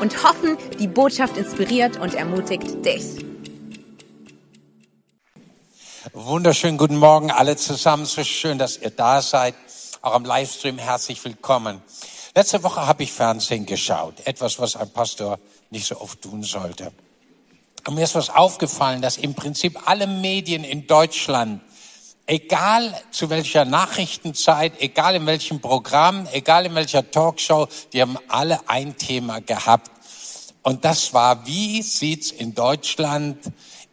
und hoffen, die Botschaft inspiriert und ermutigt dich. Wunderschönen guten Morgen alle zusammen. So schön, dass ihr da seid. Auch am Livestream herzlich willkommen. Letzte Woche habe ich Fernsehen geschaut. Etwas, was ein Pastor nicht so oft tun sollte. Und mir ist was aufgefallen, dass im Prinzip alle Medien in Deutschland egal zu welcher Nachrichtenzeit, egal in welchem Programm, egal in welcher Talkshow, die haben alle ein Thema gehabt. Und das war, wie sieht's in Deutschland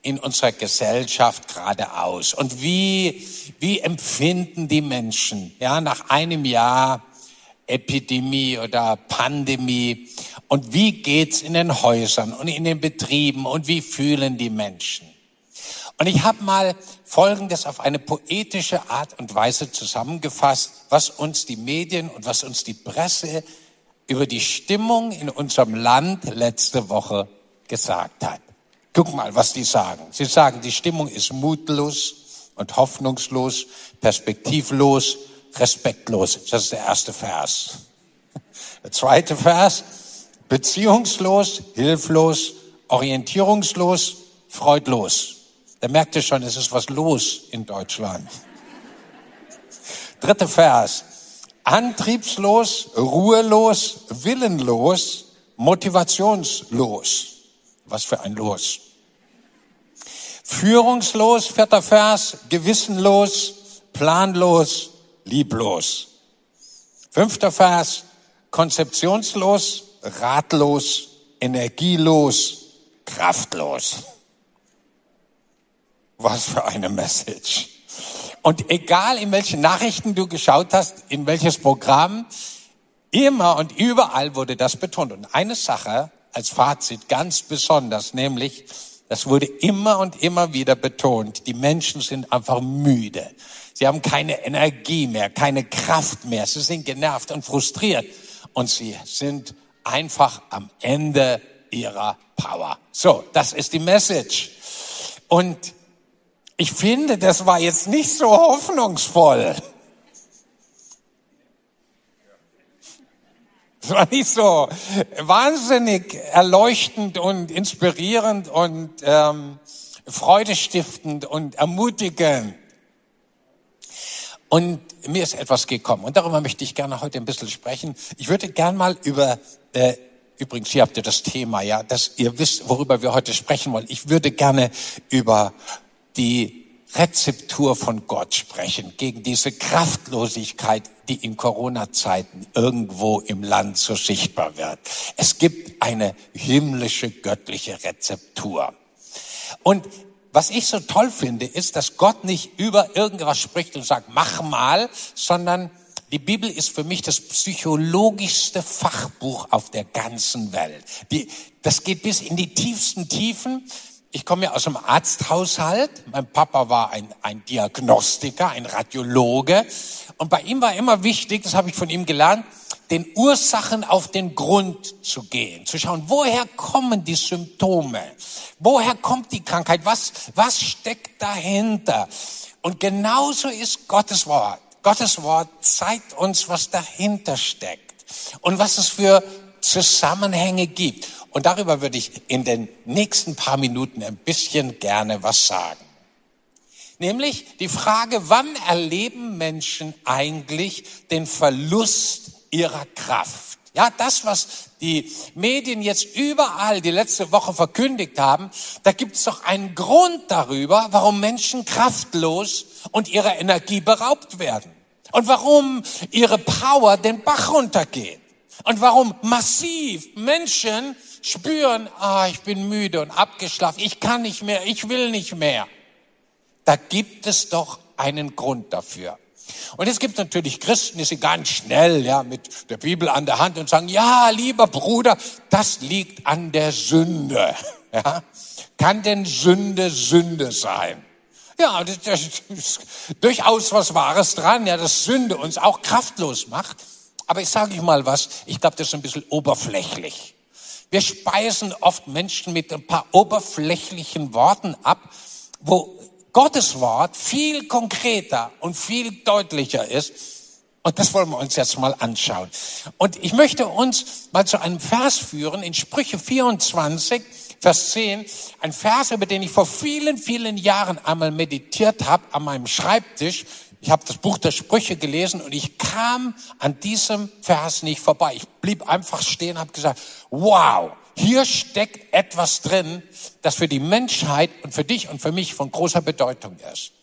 in unserer Gesellschaft gerade aus? Und wie, wie empfinden die Menschen, ja, nach einem Jahr Epidemie oder Pandemie? Und wie geht's in den Häusern und in den Betrieben? Und wie fühlen die Menschen? Und ich habe mal Folgendes auf eine poetische Art und Weise zusammengefasst, was uns die Medien und was uns die Presse über die Stimmung in unserem Land letzte Woche gesagt hat. Guck mal, was die sagen. Sie sagen, die Stimmung ist mutlos und hoffnungslos, perspektivlos, respektlos. Das ist der erste Vers. Der zweite Vers, beziehungslos, hilflos, orientierungslos, freudlos. Da merkt ihr schon, es ist was los in Deutschland. Dritter Vers. Antriebslos, ruhelos, willenlos, motivationslos. Was für ein Los. Führungslos, vierter Vers, gewissenlos, planlos, lieblos. Fünfter Vers, konzeptionslos, ratlos, energielos, kraftlos. Was für eine Message. Und egal in welchen Nachrichten du geschaut hast, in welches Programm, immer und überall wurde das betont. Und eine Sache als Fazit ganz besonders, nämlich, das wurde immer und immer wieder betont, die Menschen sind einfach müde. Sie haben keine Energie mehr, keine Kraft mehr. Sie sind genervt und frustriert. Und sie sind einfach am Ende ihrer Power. So, das ist die Message. Und ich finde, das war jetzt nicht so hoffnungsvoll. Das war nicht so wahnsinnig erleuchtend und inspirierend und ähm, freudestiftend und ermutigend. Und mir ist etwas gekommen und darüber möchte ich gerne heute ein bisschen sprechen. Ich würde gern mal über, äh, übrigens hier habt ihr das Thema, ja, dass ihr wisst, worüber wir heute sprechen wollen. Ich würde gerne über die Rezeptur von Gott sprechen, gegen diese Kraftlosigkeit, die in Corona-Zeiten irgendwo im Land so sichtbar wird. Es gibt eine himmlische, göttliche Rezeptur. Und was ich so toll finde, ist, dass Gott nicht über irgendwas spricht und sagt, mach mal, sondern die Bibel ist für mich das psychologischste Fachbuch auf der ganzen Welt. Die, das geht bis in die tiefsten Tiefen ich komme ja aus einem Arzthaushalt. Mein Papa war ein, ein Diagnostiker, ein Radiologe. Und bei ihm war immer wichtig, das habe ich von ihm gelernt, den Ursachen auf den Grund zu gehen, zu schauen, woher kommen die Symptome? Woher kommt die Krankheit? Was, was steckt dahinter? Und genauso ist Gottes Wort. Gottes Wort zeigt uns, was dahinter steckt und was es für Zusammenhänge gibt. Und darüber würde ich in den nächsten paar Minuten ein bisschen gerne was sagen. Nämlich die Frage, wann erleben Menschen eigentlich den Verlust ihrer Kraft? Ja, das, was die Medien jetzt überall die letzte Woche verkündigt haben, da gibt es doch einen Grund darüber, warum Menschen kraftlos und ihrer Energie beraubt werden. Und warum ihre Power den Bach runtergeht. Und warum massiv Menschen spüren, ah, ich bin müde und abgeschlafen, ich kann nicht mehr, ich will nicht mehr. Da gibt es doch einen Grund dafür. Und es gibt natürlich Christen, die sind ganz schnell, ja, mit der Bibel an der Hand und sagen, ja, lieber Bruder, das liegt an der Sünde. Ja? Kann denn Sünde Sünde sein? Ja, das, das ist durchaus was Wahres dran, ja, dass Sünde uns auch kraftlos macht. Aber ich sage euch mal was, ich glaube, das ist ein bisschen oberflächlich. Wir speisen oft Menschen mit ein paar oberflächlichen Worten ab, wo Gottes Wort viel konkreter und viel deutlicher ist. Und das wollen wir uns jetzt mal anschauen. Und ich möchte uns mal zu einem Vers führen in Sprüche 24, Vers 10, ein Vers, über den ich vor vielen, vielen Jahren einmal meditiert habe an meinem Schreibtisch. Ich habe das Buch der Sprüche gelesen und ich kam an diesem Vers nicht vorbei. Ich blieb einfach stehen und habe gesagt, wow, hier steckt etwas drin, das für die Menschheit und für dich und für mich von großer Bedeutung ist.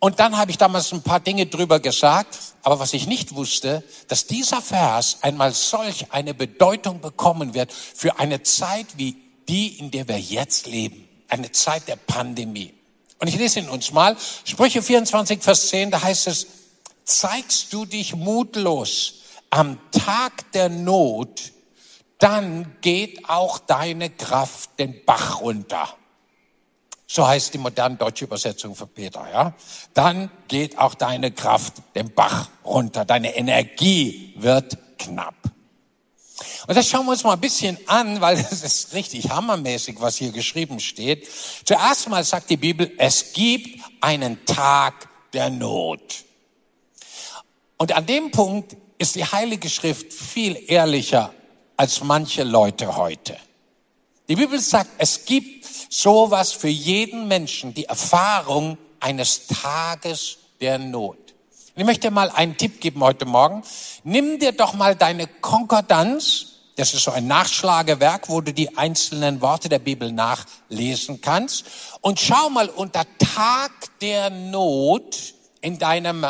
Und dann habe ich damals ein paar Dinge drüber gesagt, aber was ich nicht wusste, dass dieser Vers einmal solch eine Bedeutung bekommen wird für eine Zeit wie die, in der wir jetzt leben, eine Zeit der Pandemie. Und ich lese ihn uns mal, Sprüche 24, Vers 10, da heißt es, zeigst du dich mutlos am Tag der Not, dann geht auch deine Kraft den Bach runter. So heißt die moderne deutsche Übersetzung für Peter, ja? Dann geht auch deine Kraft den Bach runter. Deine Energie wird knapp. Und das schauen wir uns mal ein bisschen an, weil es ist richtig hammermäßig, was hier geschrieben steht. Zuerst mal sagt die Bibel, es gibt einen Tag der Not. Und an dem Punkt ist die Heilige Schrift viel ehrlicher als manche Leute heute. Die Bibel sagt, es gibt sowas für jeden Menschen, die Erfahrung eines Tages der Not. Ich möchte mal einen Tipp geben heute Morgen. Nimm dir doch mal deine Konkordanz. Das ist so ein Nachschlagewerk, wo du die einzelnen Worte der Bibel nachlesen kannst. Und schau mal unter Tag der Not in deinem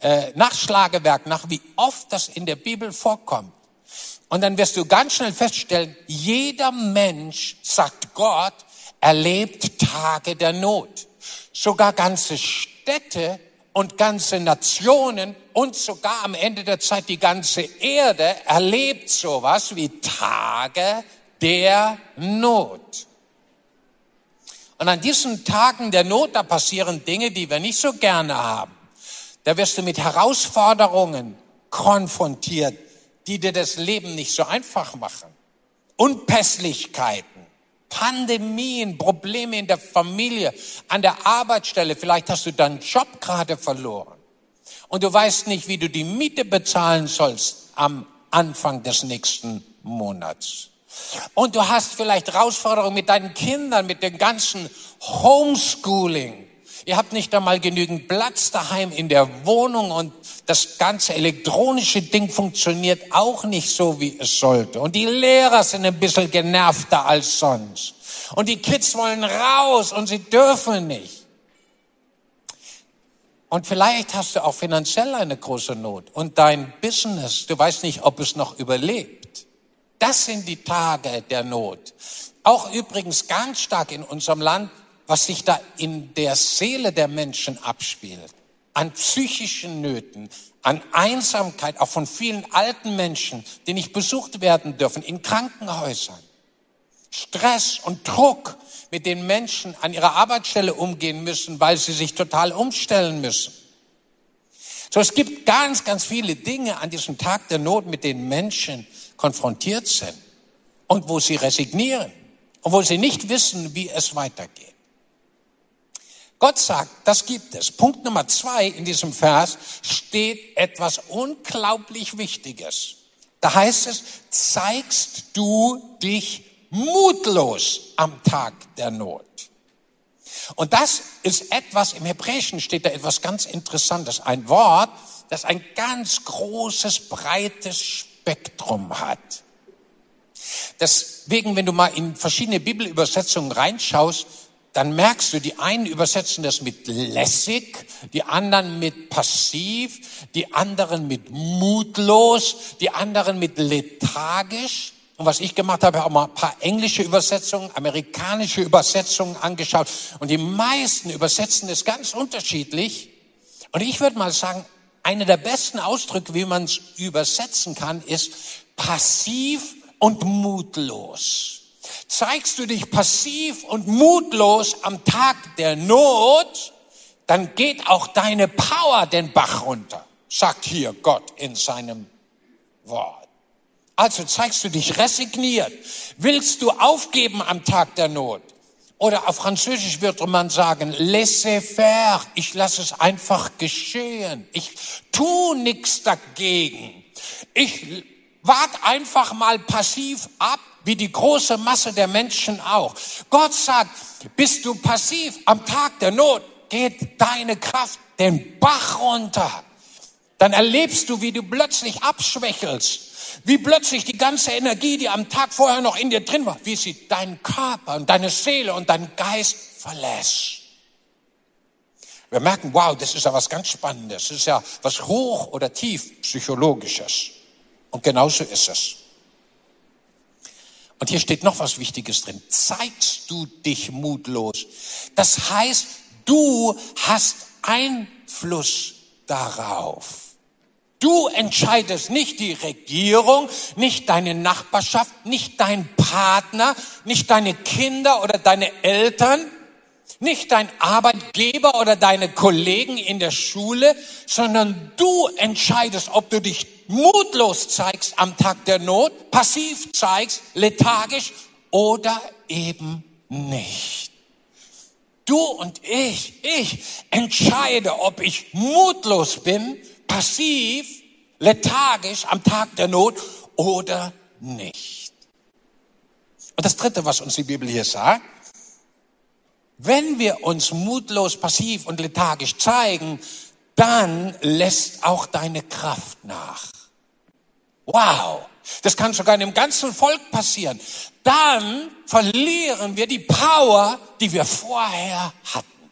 äh, Nachschlagewerk nach, wie oft das in der Bibel vorkommt. Und dann wirst du ganz schnell feststellen, jeder Mensch, sagt Gott, erlebt Tage der Not. Sogar ganze Städte und ganze Nationen und sogar am Ende der Zeit die ganze Erde erlebt sowas wie Tage der Not. Und an diesen Tagen der Not, da passieren Dinge, die wir nicht so gerne haben. Da wirst du mit Herausforderungen konfrontiert, die dir das Leben nicht so einfach machen. Unpässlichkeiten, Pandemien, Probleme in der Familie, an der Arbeitsstelle. Vielleicht hast du deinen Job gerade verloren. Und du weißt nicht, wie du die Miete bezahlen sollst am Anfang des nächsten Monats. Und du hast vielleicht Herausforderungen mit deinen Kindern, mit dem ganzen Homeschooling. Ihr habt nicht einmal genügend Platz daheim in der Wohnung und das ganze elektronische Ding funktioniert auch nicht so, wie es sollte. Und die Lehrer sind ein bisschen genervter als sonst. Und die Kids wollen raus und sie dürfen nicht. Und vielleicht hast du auch finanziell eine große Not und dein Business, du weißt nicht, ob es noch überlebt. Das sind die Tage der Not. Auch übrigens ganz stark in unserem Land was sich da in der Seele der Menschen abspielt, an psychischen Nöten, an Einsamkeit, auch von vielen alten Menschen, die nicht besucht werden dürfen, in Krankenhäusern. Stress und Druck, mit den Menschen an ihrer Arbeitsstelle umgehen müssen, weil sie sich total umstellen müssen. So, es gibt ganz, ganz viele Dinge an diesem Tag der Not, mit denen Menschen konfrontiert sind und wo sie resignieren und wo sie nicht wissen, wie es weitergeht. Gott sagt, das gibt es. Punkt Nummer zwei in diesem Vers steht etwas unglaublich Wichtiges. Da heißt es, zeigst du dich mutlos am Tag der Not. Und das ist etwas, im Hebräischen steht da etwas ganz Interessantes. Ein Wort, das ein ganz großes, breites Spektrum hat. Deswegen, wenn du mal in verschiedene Bibelübersetzungen reinschaust, dann merkst du, die einen übersetzen das mit lässig, die anderen mit passiv, die anderen mit mutlos, die anderen mit lethargisch. Und was ich gemacht habe, habe auch mal ein paar englische Übersetzungen, amerikanische Übersetzungen angeschaut. Und die meisten übersetzen es ganz unterschiedlich. Und ich würde mal sagen, einer der besten Ausdrücke, wie man es übersetzen kann, ist passiv und mutlos. Zeigst du dich passiv und mutlos am Tag der Not, dann geht auch deine Power den Bach runter, sagt hier Gott in seinem Wort. Also zeigst du dich resigniert. Willst du aufgeben am Tag der Not? Oder auf Französisch würde man sagen, laissez faire. Ich lasse es einfach geschehen. Ich tu nichts dagegen. Ich wart einfach mal passiv ab, wie die große Masse der Menschen auch. Gott sagt, bist du passiv am Tag der Not, geht deine Kraft den Bach runter. Dann erlebst du, wie du plötzlich abschwächelst, wie plötzlich die ganze Energie, die am Tag vorher noch in dir drin war, wie sie deinen Körper und deine Seele und deinen Geist verlässt. Wir merken, wow, das ist ja was ganz Spannendes. Das ist ja was hoch oder tief psychologisches. Und genauso ist es. Und hier steht noch was Wichtiges drin. Zeigst du dich mutlos? Das heißt, du hast Einfluss darauf. Du entscheidest nicht die Regierung, nicht deine Nachbarschaft, nicht dein Partner, nicht deine Kinder oder deine Eltern, nicht dein Arbeitgeber oder deine Kollegen in der Schule, sondern du entscheidest, ob du dich mutlos zeigst am Tag der Not, passiv zeigst, lethargisch oder eben nicht. Du und ich, ich entscheide, ob ich mutlos bin, passiv, lethargisch am Tag der Not oder nicht. Und das Dritte, was uns die Bibel hier sagt, wenn wir uns mutlos, passiv und lethargisch zeigen, dann lässt auch deine Kraft nach. Wow, das kann sogar in dem ganzen Volk passieren. Dann verlieren wir die Power, die wir vorher hatten.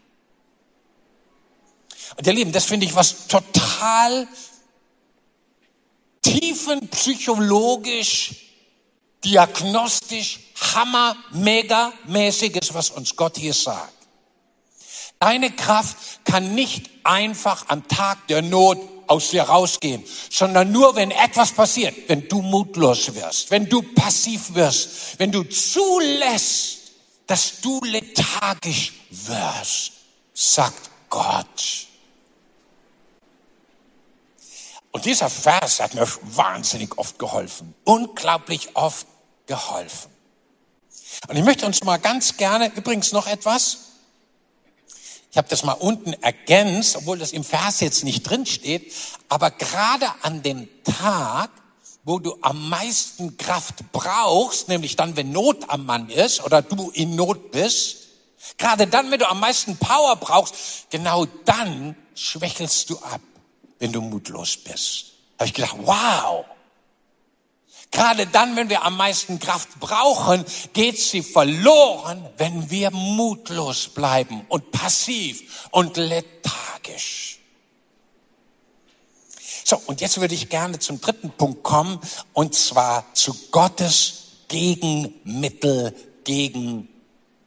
Und ihr Lieben, das finde ich was total tiefenpsychologisch, diagnostisch, hammer, mega mäßiges, was uns Gott hier sagt. Deine Kraft kann nicht einfach am Tag der Not aus dir rausgehen, sondern nur, wenn etwas passiert, wenn du mutlos wirst, wenn du passiv wirst, wenn du zulässt, dass du lethargisch wirst, sagt Gott. Und dieser Vers hat mir wahnsinnig oft geholfen, unglaublich oft geholfen. Und ich möchte uns mal ganz gerne, übrigens noch etwas, ich habe das mal unten ergänzt, obwohl das im Vers jetzt nicht drin steht, aber gerade an dem Tag, wo du am meisten Kraft brauchst, nämlich dann, wenn Not am Mann ist oder du in Not bist, gerade dann, wenn du am meisten Power brauchst, genau dann schwächelst du ab wenn du mutlos bist. Da habe ich gedacht, wow. Gerade dann, wenn wir am meisten Kraft brauchen, geht sie verloren, wenn wir mutlos bleiben und passiv und lethargisch. So, und jetzt würde ich gerne zum dritten Punkt kommen, und zwar zu Gottes Gegenmittel gegen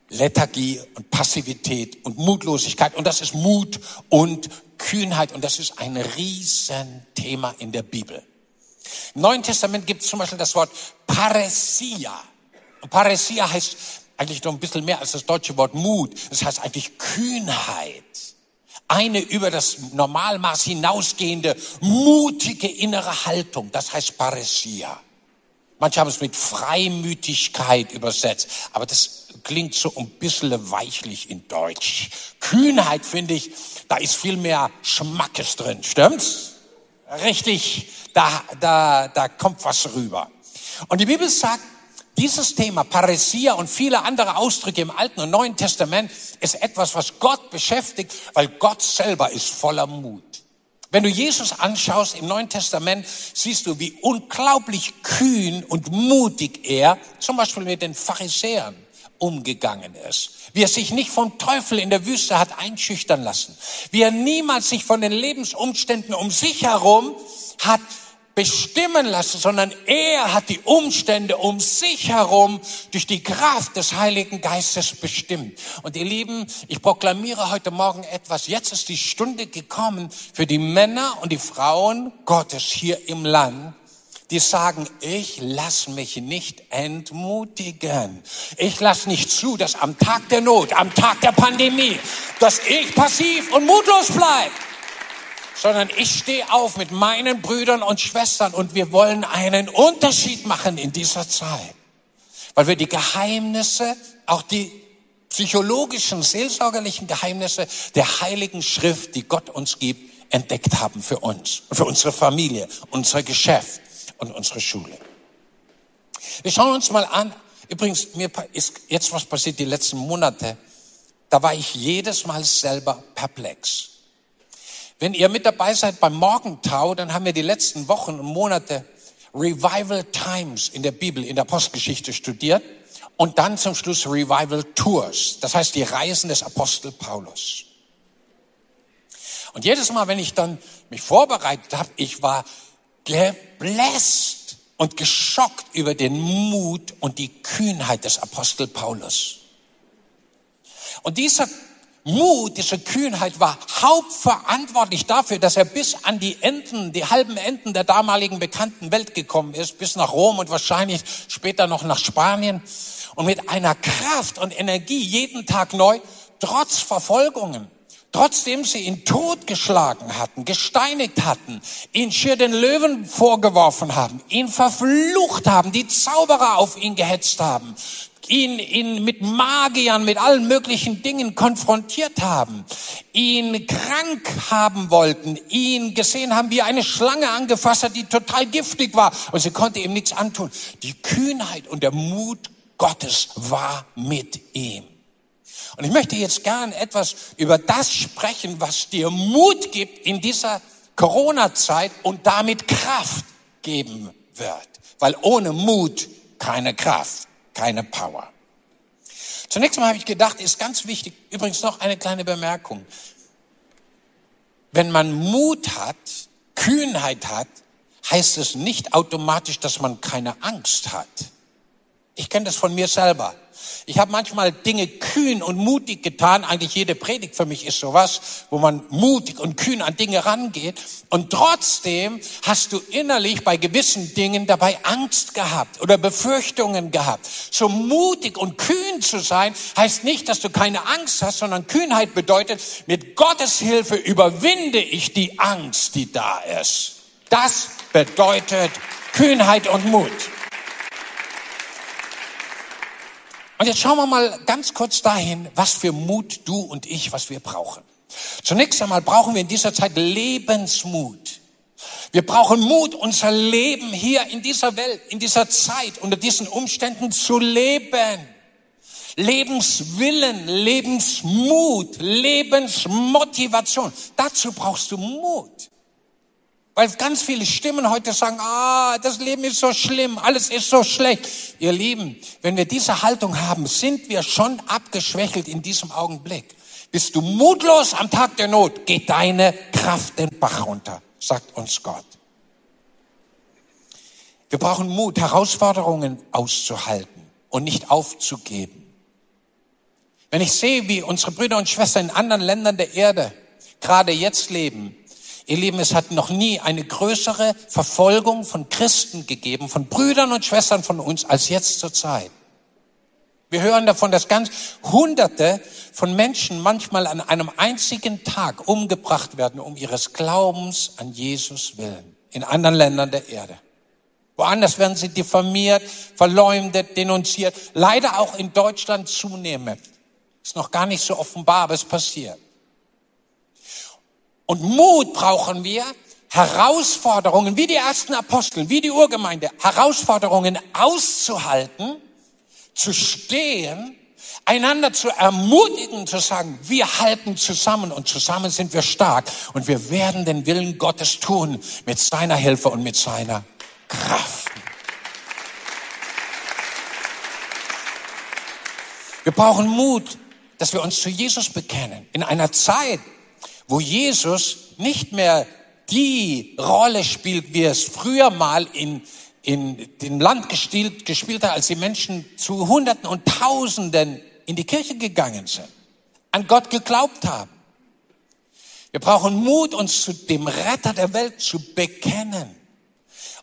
Lethargie und Passivität und Mutlosigkeit. Und das ist Mut und Kühnheit. Und das ist ein Riesenthema in der Bibel. Im Neuen Testament gibt es zum Beispiel das Wort Paresia. Und Paresia heißt eigentlich noch ein bisschen mehr als das deutsche Wort Mut. Das heißt eigentlich Kühnheit. Eine über das Normalmaß hinausgehende, mutige innere Haltung. Das heißt Paresia. Manche haben es mit Freimütigkeit übersetzt, aber das klingt so ein bisschen weichlich in Deutsch. Kühnheit finde ich, da ist viel mehr Schmackes drin, stimmt's? Richtig, da, da, da kommt was rüber. Und die Bibel sagt, dieses Thema Paresia und viele andere Ausdrücke im Alten und Neuen Testament ist etwas, was Gott beschäftigt, weil Gott selber ist voller Mut. Wenn du Jesus anschaust im Neuen Testament, siehst du, wie unglaublich kühn und mutig er zum Beispiel mit den Pharisäern umgegangen ist. Wie er sich nicht vom Teufel in der Wüste hat einschüchtern lassen. Wie er niemals sich von den Lebensumständen um sich herum hat bestimmen lassen, sondern er hat die Umstände um sich herum durch die Kraft des Heiligen Geistes bestimmt. Und ihr Lieben, ich proklamiere heute Morgen etwas. Jetzt ist die Stunde gekommen für die Männer und die Frauen Gottes hier im Land, die sagen, ich lass mich nicht entmutigen. Ich lass nicht zu, dass am Tag der Not, am Tag der Pandemie, dass ich passiv und mutlos bleib, sondern ich stehe auf mit meinen Brüdern und Schwestern und wir wollen einen Unterschied machen in dieser Zeit, weil wir die Geheimnisse, auch die psychologischen, seelsorgerlichen Geheimnisse der heiligen Schrift, die Gott uns gibt, entdeckt haben für uns, für unsere Familie, unser Geschäft und unsere Schule. Wir schauen uns mal an. Übrigens, mir ist jetzt was passiert die letzten Monate. Da war ich jedes Mal selber perplex. Wenn ihr mit dabei seid beim Morgentau, dann haben wir die letzten Wochen und Monate Revival Times in der Bibel, in der Postgeschichte studiert und dann zum Schluss Revival Tours. Das heißt die Reisen des Apostel Paulus. Und jedes Mal, wenn ich dann mich vorbereitet habe, ich war gebläst und geschockt über den Mut und die Kühnheit des Apostel Paulus. Und dieser Mut, diese Kühnheit war hauptverantwortlich dafür, dass er bis an die Enden, die halben Enden der damaligen bekannten Welt gekommen ist, bis nach Rom und wahrscheinlich später noch nach Spanien und mit einer Kraft und Energie jeden Tag neu, trotz Verfolgungen, Trotzdem sie ihn totgeschlagen hatten, gesteinigt hatten, ihn schier den Löwen vorgeworfen haben, ihn verflucht haben, die Zauberer auf ihn gehetzt haben, ihn, ihn mit Magiern, mit allen möglichen Dingen konfrontiert haben, ihn krank haben wollten, ihn gesehen haben, wie eine Schlange angefasst hat, die total giftig war und sie konnte ihm nichts antun. Die Kühnheit und der Mut Gottes war mit ihm. Und ich möchte jetzt gern etwas über das sprechen, was dir Mut gibt in dieser Corona-Zeit und damit Kraft geben wird. Weil ohne Mut keine Kraft, keine Power. Zunächst mal habe ich gedacht, ist ganz wichtig, übrigens noch eine kleine Bemerkung. Wenn man Mut hat, Kühnheit hat, heißt es nicht automatisch, dass man keine Angst hat. Ich kenne das von mir selber. Ich habe manchmal Dinge kühn und mutig getan. Eigentlich jede Predigt für mich ist sowas, wo man mutig und kühn an Dinge rangeht. Und trotzdem hast du innerlich bei gewissen Dingen dabei Angst gehabt oder Befürchtungen gehabt. So mutig und kühn zu sein heißt nicht, dass du keine Angst hast, sondern Kühnheit bedeutet, mit Gottes Hilfe überwinde ich die Angst, die da ist. Das bedeutet Kühnheit und Mut. Und jetzt schauen wir mal ganz kurz dahin, was für Mut du und ich, was wir brauchen. Zunächst einmal brauchen wir in dieser Zeit Lebensmut. Wir brauchen Mut, unser Leben hier in dieser Welt, in dieser Zeit, unter diesen Umständen zu leben. Lebenswillen, Lebensmut, Lebensmotivation. Dazu brauchst du Mut. Weil ganz viele Stimmen heute sagen, ah, das Leben ist so schlimm, alles ist so schlecht. Ihr Lieben, wenn wir diese Haltung haben, sind wir schon abgeschwächelt in diesem Augenblick. Bist du mutlos am Tag der Not, geht deine Kraft den Bach runter, sagt uns Gott. Wir brauchen Mut, Herausforderungen auszuhalten und nicht aufzugeben. Wenn ich sehe, wie unsere Brüder und Schwestern in anderen Ländern der Erde gerade jetzt leben, Ihr Lieben, es hat noch nie eine größere Verfolgung von Christen gegeben, von Brüdern und Schwestern von uns, als jetzt zur Zeit. Wir hören davon, dass ganz Hunderte von Menschen manchmal an einem einzigen Tag umgebracht werden, um ihres Glaubens an Jesus willen, in anderen Ländern der Erde. Woanders werden sie diffamiert, verleumdet, denunziert. Leider auch in Deutschland zunehmend. Ist noch gar nicht so offenbar, aber es passiert. Und Mut brauchen wir, Herausforderungen, wie die ersten Apostel, wie die Urgemeinde, Herausforderungen auszuhalten, zu stehen, einander zu ermutigen, zu sagen, wir halten zusammen und zusammen sind wir stark und wir werden den Willen Gottes tun mit seiner Hilfe und mit seiner Kraft. Wir brauchen Mut, dass wir uns zu Jesus bekennen. In einer Zeit, wo Jesus nicht mehr die Rolle spielt, wie es früher mal in, in dem Land gespielt, gespielt hat, als die Menschen zu Hunderten und Tausenden in die Kirche gegangen sind, an Gott geglaubt haben. Wir brauchen Mut, uns zu dem Retter der Welt zu bekennen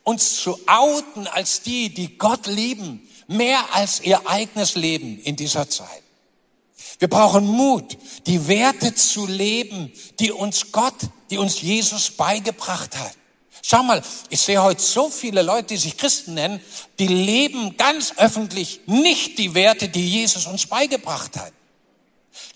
uns zu outen als die, die Gott lieben, mehr als ihr eigenes Leben in dieser Zeit. Wir brauchen Mut, die Werte zu leben, die uns Gott, die uns Jesus beigebracht hat. Schau mal, ich sehe heute so viele Leute, die sich Christen nennen, die leben ganz öffentlich nicht die Werte, die Jesus uns beigebracht hat.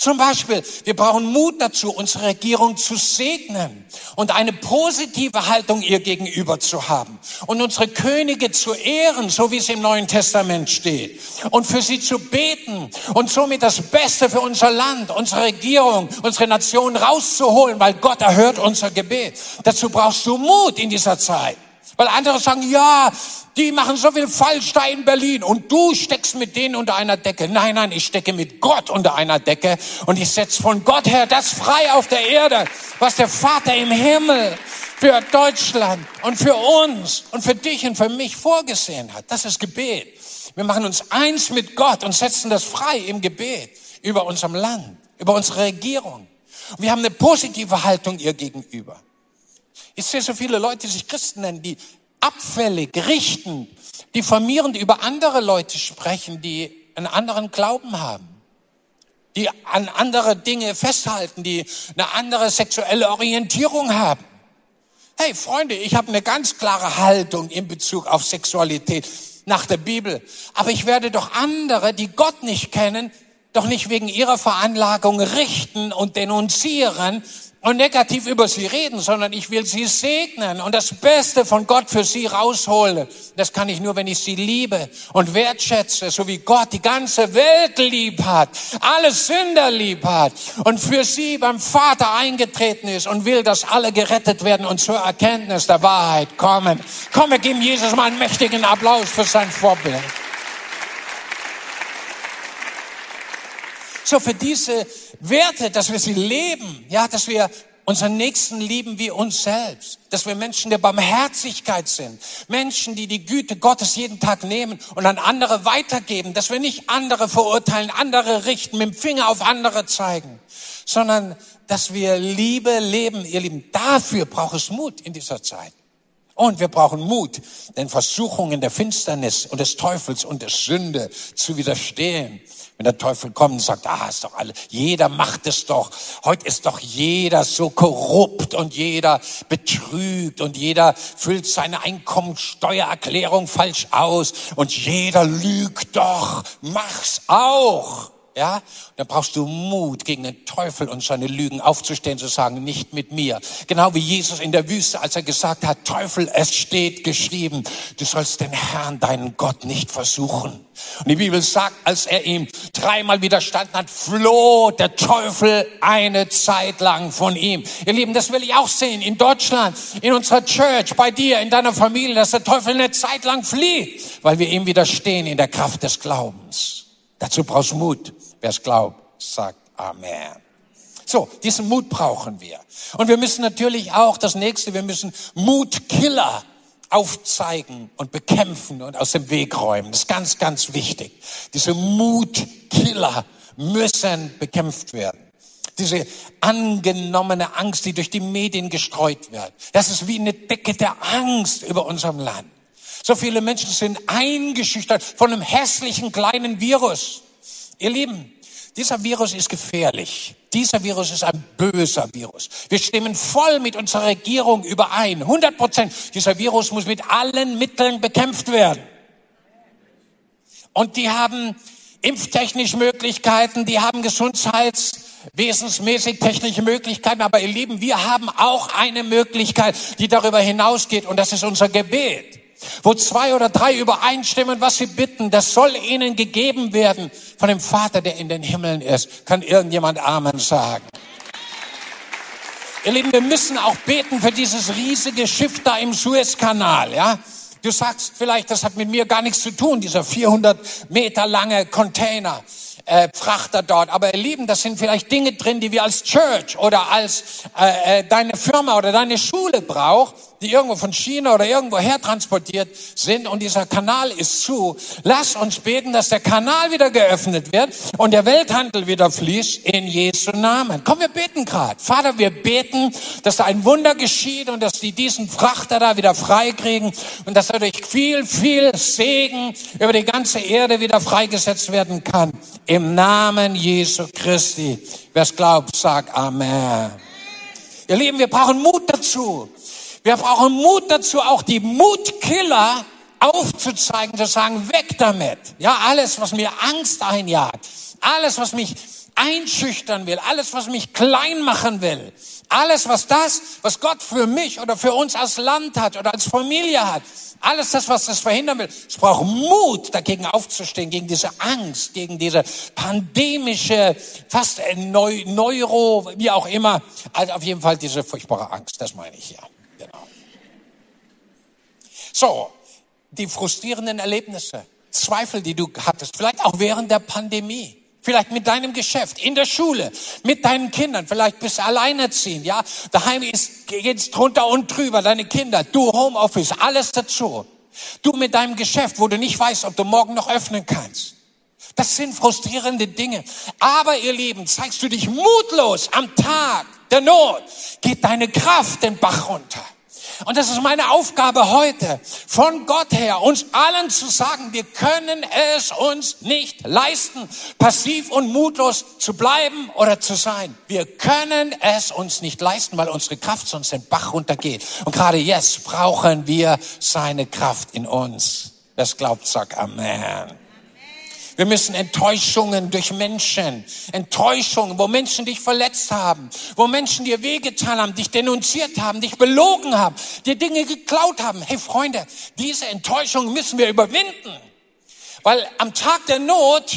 Zum Beispiel, wir brauchen Mut dazu, unsere Regierung zu segnen und eine positive Haltung ihr gegenüber zu haben und unsere Könige zu ehren, so wie es im Neuen Testament steht und für sie zu beten und somit das Beste für unser Land, unsere Regierung, unsere Nation rauszuholen, weil Gott erhört unser Gebet. Dazu brauchst du Mut in dieser Zeit. Weil andere sagen, ja, die machen so viel falsch da in Berlin und du steckst mit denen unter einer Decke. Nein, nein, ich stecke mit Gott unter einer Decke und ich setze von Gott her das frei auf der Erde, was der Vater im Himmel für Deutschland und für uns und für dich und für mich vorgesehen hat. Das ist Gebet. Wir machen uns eins mit Gott und setzen das frei im Gebet über unserem Land, über unsere Regierung. Wir haben eine positive Haltung ihr gegenüber. Ich sehe so viele Leute, die sich Christen nennen, die abfällig, richten, diffamierend über andere Leute sprechen, die einen anderen Glauben haben, die an andere Dinge festhalten, die eine andere sexuelle Orientierung haben. Hey Freunde, ich habe eine ganz klare Haltung in Bezug auf Sexualität nach der Bibel. Aber ich werde doch andere, die Gott nicht kennen, doch nicht wegen ihrer Veranlagung richten und denunzieren, und negativ über sie reden, sondern ich will sie segnen und das Beste von Gott für sie rausholen. Das kann ich nur, wenn ich sie liebe und wertschätze, so wie Gott die ganze Welt lieb hat, alle Sünder lieb hat und für sie beim Vater eingetreten ist und will, dass alle gerettet werden und zur Erkenntnis der Wahrheit kommen. Komm, wir geben Jesus mal einen mächtigen Applaus für sein Vorbild. So für diese Werte, dass wir sie leben, ja, dass wir unseren Nächsten lieben wie uns selbst, dass wir Menschen der Barmherzigkeit sind, Menschen, die die Güte Gottes jeden Tag nehmen und an andere weitergeben, dass wir nicht andere verurteilen, andere richten, mit dem Finger auf andere zeigen, sondern dass wir Liebe leben, ihr Lieben. Dafür braucht es Mut in dieser Zeit. Und wir brauchen Mut, den Versuchungen der Finsternis und des Teufels und der Sünde zu widerstehen. Wenn der Teufel kommt und sagt, ah, ist doch alle, jeder macht es doch. Heute ist doch jeder so korrupt und jeder betrügt und jeder füllt seine Einkommensteuererklärung falsch aus und jeder lügt doch. Mach's auch. Ja, dann brauchst du Mut, gegen den Teufel und seine Lügen aufzustehen, zu sagen, nicht mit mir. Genau wie Jesus in der Wüste, als er gesagt hat, Teufel, es steht geschrieben, du sollst den Herrn, deinen Gott, nicht versuchen. Und die Bibel sagt, als er ihm dreimal widerstanden hat, floh der Teufel eine Zeit lang von ihm. Ihr Lieben, das will ich auch sehen in Deutschland, in unserer Church, bei dir, in deiner Familie, dass der Teufel eine Zeit lang flieht, weil wir ihm widerstehen in der Kraft des Glaubens. Dazu brauchst Mut. Wer es glaubt, sagt Amen. So, diesen Mut brauchen wir. Und wir müssen natürlich auch das nächste, wir müssen Mutkiller aufzeigen und bekämpfen und aus dem Weg räumen. Das ist ganz, ganz wichtig. Diese Mutkiller müssen bekämpft werden. Diese angenommene Angst, die durch die Medien gestreut wird. Das ist wie eine Decke der Angst über unserem Land. So viele Menschen sind eingeschüchtert von einem hässlichen kleinen Virus. Ihr Lieben, dieser Virus ist gefährlich. Dieser Virus ist ein böser Virus. Wir stimmen voll mit unserer Regierung überein. 100 Prozent. Dieser Virus muss mit allen Mitteln bekämpft werden. Und die haben impftechnisch Möglichkeiten, die haben gesundheitswesensmäßig technische Möglichkeiten. Aber ihr Lieben, wir haben auch eine Möglichkeit, die darüber hinausgeht. Und das ist unser Gebet. Wo zwei oder drei übereinstimmen, was sie bitten, das soll ihnen gegeben werden von dem Vater, der in den Himmeln ist. Kann irgendjemand Amen sagen? Ihr Lieben, wir müssen auch beten für dieses riesige Schiff da im Suezkanal, ja? Du sagst vielleicht, das hat mit mir gar nichts zu tun, dieser 400 Meter lange Container äh, Frachter dort. Aber ihr Lieben, das sind vielleicht Dinge drin, die wir als Church oder als äh, äh, deine Firma oder deine Schule braucht, die irgendwo von China oder irgendwo her transportiert sind und dieser Kanal ist zu. Lass uns beten, dass der Kanal wieder geöffnet wird und der Welthandel wieder fließt in Jesu Namen. Komm, wir beten gerade. Vater, wir beten, dass da ein Wunder geschieht und dass die diesen Frachter da wieder freikriegen und dass er durch viel, viel Segen über die ganze Erde wieder freigesetzt werden kann. Im Namen Jesu Christi. Wer es glaubt, sagt Amen. Ihr Lieben, wir brauchen Mut dazu. Wir brauchen Mut dazu, auch die Mutkiller aufzuzeigen, zu sagen, weg damit. Ja, alles, was mir Angst einjagt, alles, was mich einschüchtern will, alles, was mich klein machen will, alles, was das, was Gott für mich oder für uns als Land hat oder als Familie hat, alles das, was das verhindern will. Es braucht Mut, dagegen aufzustehen, gegen diese Angst, gegen diese pandemische, fast Neuro, wie auch immer. Also auf jeden Fall diese furchtbare Angst, das meine ich ja. So, die frustrierenden Erlebnisse, Zweifel, die du hattest, vielleicht auch während der Pandemie. Vielleicht mit deinem Geschäft, in der Schule, mit deinen Kindern, vielleicht bist du alleinerziehend, ja. Daheim ist, geht's drunter und drüber, deine Kinder, du Homeoffice, alles dazu. Du mit deinem Geschäft, wo du nicht weißt, ob du morgen noch öffnen kannst. Das sind frustrierende Dinge. Aber ihr Lieben, zeigst du dich mutlos am Tag der Not, geht deine Kraft den Bach runter. Und das ist meine Aufgabe heute, von Gott her, uns allen zu sagen, wir können es uns nicht leisten, passiv und mutlos zu bleiben oder zu sein. Wir können es uns nicht leisten, weil unsere Kraft sonst den Bach runtergeht. Und gerade jetzt brauchen wir seine Kraft in uns. Das glaubt, sagt Amen. Wir müssen Enttäuschungen durch Menschen, Enttäuschungen, wo Menschen dich verletzt haben, wo Menschen dir wehgetan haben, dich denunziert haben, dich belogen haben, dir Dinge geklaut haben. Hey Freunde, diese Enttäuschungen müssen wir überwinden. Weil am Tag der Not,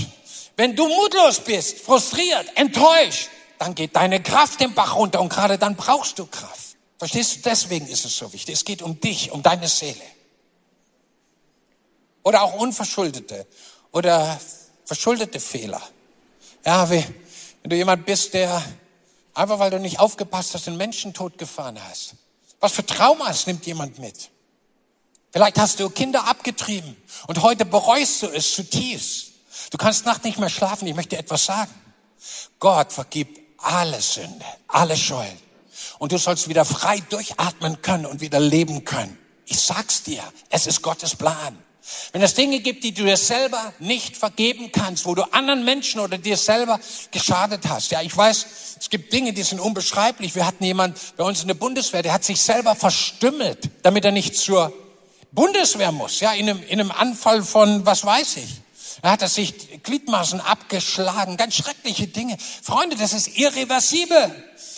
wenn du mutlos bist, frustriert, enttäuscht, dann geht deine Kraft den Bach runter und gerade dann brauchst du Kraft. Verstehst du? Deswegen ist es so wichtig. Es geht um dich, um deine Seele. Oder auch unverschuldete oder verschuldete Fehler. Ja, wie, wenn du jemand bist, der einfach weil du nicht aufgepasst hast, den Menschen tot gefahren hast. Was für Traumas nimmt jemand mit? Vielleicht hast du Kinder abgetrieben und heute bereust du es zutiefst. Du kannst nachts nicht mehr schlafen. Ich möchte etwas sagen. Gott vergibt alle Sünde, alle Schuld. Und du sollst wieder frei durchatmen können und wieder leben können. Ich sag's dir, es ist Gottes Plan. Wenn es Dinge gibt, die du dir selber nicht vergeben kannst, wo du anderen Menschen oder dir selber geschadet hast. Ja, ich weiß, es gibt Dinge, die sind unbeschreiblich. Wir hatten jemand bei uns in der Bundeswehr, der hat sich selber verstümmelt, damit er nicht zur Bundeswehr muss. Ja, in einem, in einem Anfall von, was weiß ich. Da hat er sich Gliedmaßen abgeschlagen, ganz schreckliche Dinge. Freunde, das ist irreversibel.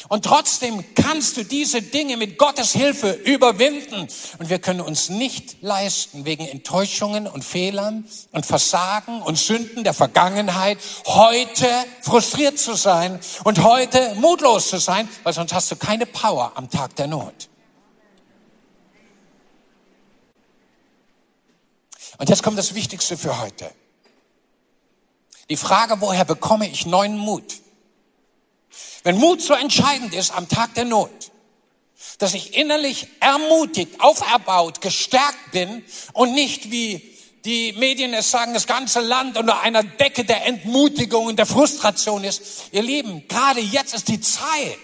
Und trotzdem kannst du diese Dinge mit Gottes Hilfe überwinden. Und wir können uns nicht leisten, wegen Enttäuschungen und Fehlern und Versagen und Sünden der Vergangenheit heute frustriert zu sein und heute mutlos zu sein, weil sonst hast du keine Power am Tag der Not. Und jetzt kommt das Wichtigste für heute. Die Frage, woher bekomme ich neuen Mut? Wenn Mut so entscheidend ist am Tag der Not, dass ich innerlich ermutigt, auferbaut, gestärkt bin und nicht wie die Medien es sagen, das ganze Land unter einer Decke der Entmutigung und der Frustration ist. Ihr Lieben, gerade jetzt ist die Zeit.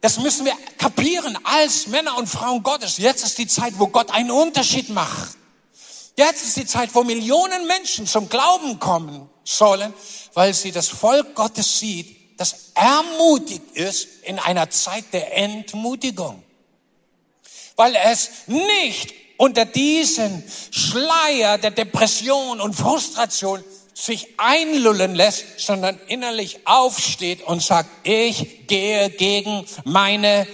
Das müssen wir kapieren als Männer und Frauen Gottes. Jetzt ist die Zeit, wo Gott einen Unterschied macht. Jetzt ist die Zeit, wo Millionen Menschen zum Glauben kommen sollen, weil sie das Volk Gottes sieht, das ermutigt ist in einer Zeit der Entmutigung. Weil es nicht unter diesen Schleier der Depression und Frustration sich einlullen lässt, sondern innerlich aufsteht und sagt, ich gehe gegen meine